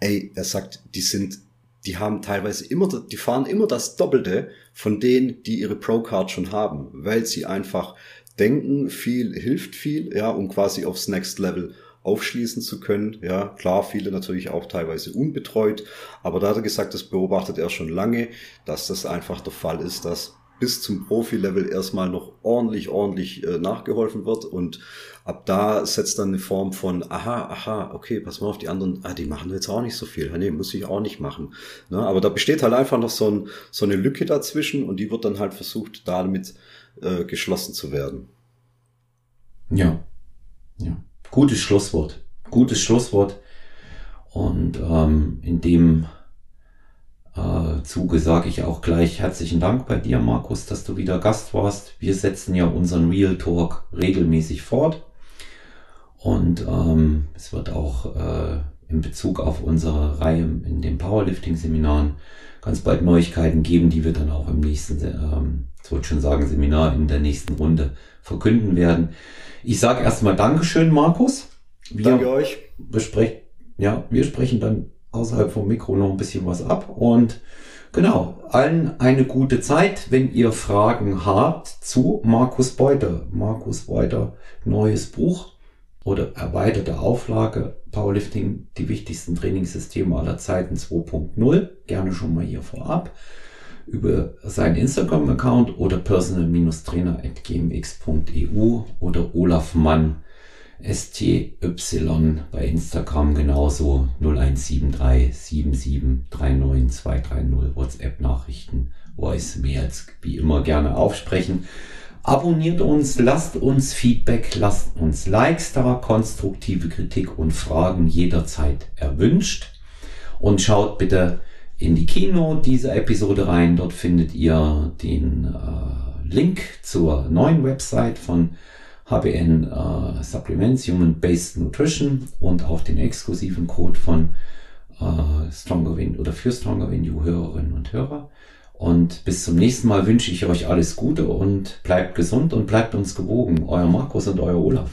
ey, er sagt, die sind die haben teilweise immer, die fahren immer das Doppelte von denen, die ihre Pro-Card schon haben, weil sie einfach denken, viel hilft viel, ja, um quasi aufs Next Level aufschließen zu können. Ja, klar, viele natürlich auch teilweise unbetreut, aber da hat er gesagt, das beobachtet er schon lange, dass das einfach der Fall ist, dass bis zum Profi-Level erstmal noch ordentlich, ordentlich äh, nachgeholfen wird und ab da setzt dann eine Form von, aha, aha, okay, pass mal auf die anderen, ah, die machen jetzt auch nicht so viel, nee, muss ich auch nicht machen. Ne? Aber da besteht halt einfach noch so, ein, so eine Lücke dazwischen und die wird dann halt versucht, damit äh, geschlossen zu werden. Ja, ja, gutes Schlusswort, gutes Schlusswort und ähm, in dem Zuge sage ich auch gleich herzlichen Dank bei dir, Markus, dass du wieder Gast warst. Wir setzen ja unseren Real Talk regelmäßig fort. Und ähm, es wird auch äh, in Bezug auf unsere Reihe in den Powerlifting-Seminaren ganz bald Neuigkeiten geben, die wir dann auch im nächsten, ähm, ich wollte schon sagen, Seminar in der nächsten Runde verkünden werden. Ich sage erstmal Dankeschön, Markus. Wir Danke euch. Besprechen, ja, wir sprechen dann außerhalb vom Mikro noch ein bisschen was ab. Und genau, allen eine gute Zeit. Wenn ihr Fragen habt zu Markus Beuter, Markus Beuter, neues Buch oder erweiterte Auflage, Powerlifting, die wichtigsten Trainingssysteme aller Zeiten 2.0, gerne schon mal hier vorab über seinen Instagram-Account oder personal-trainer.gmx.eu oder Olaf Mann STY bei Instagram genauso 0173 7739 230 WhatsApp-Nachrichten Voice Mails wie immer gerne aufsprechen. Abonniert uns, lasst uns Feedback, lasst uns Likes da, konstruktive Kritik und Fragen jederzeit erwünscht. Und schaut bitte in die Kino dieser Episode rein. Dort findet ihr den äh, Link zur neuen Website von HBN äh, Supplements Human Based Nutrition und auch den exklusiven Code von äh, Stronger Wind oder für Stronger Wind Hörerinnen und Hörer. Und bis zum nächsten Mal wünsche ich euch alles Gute und bleibt gesund und bleibt uns gewogen. Euer Markus und euer Olaf.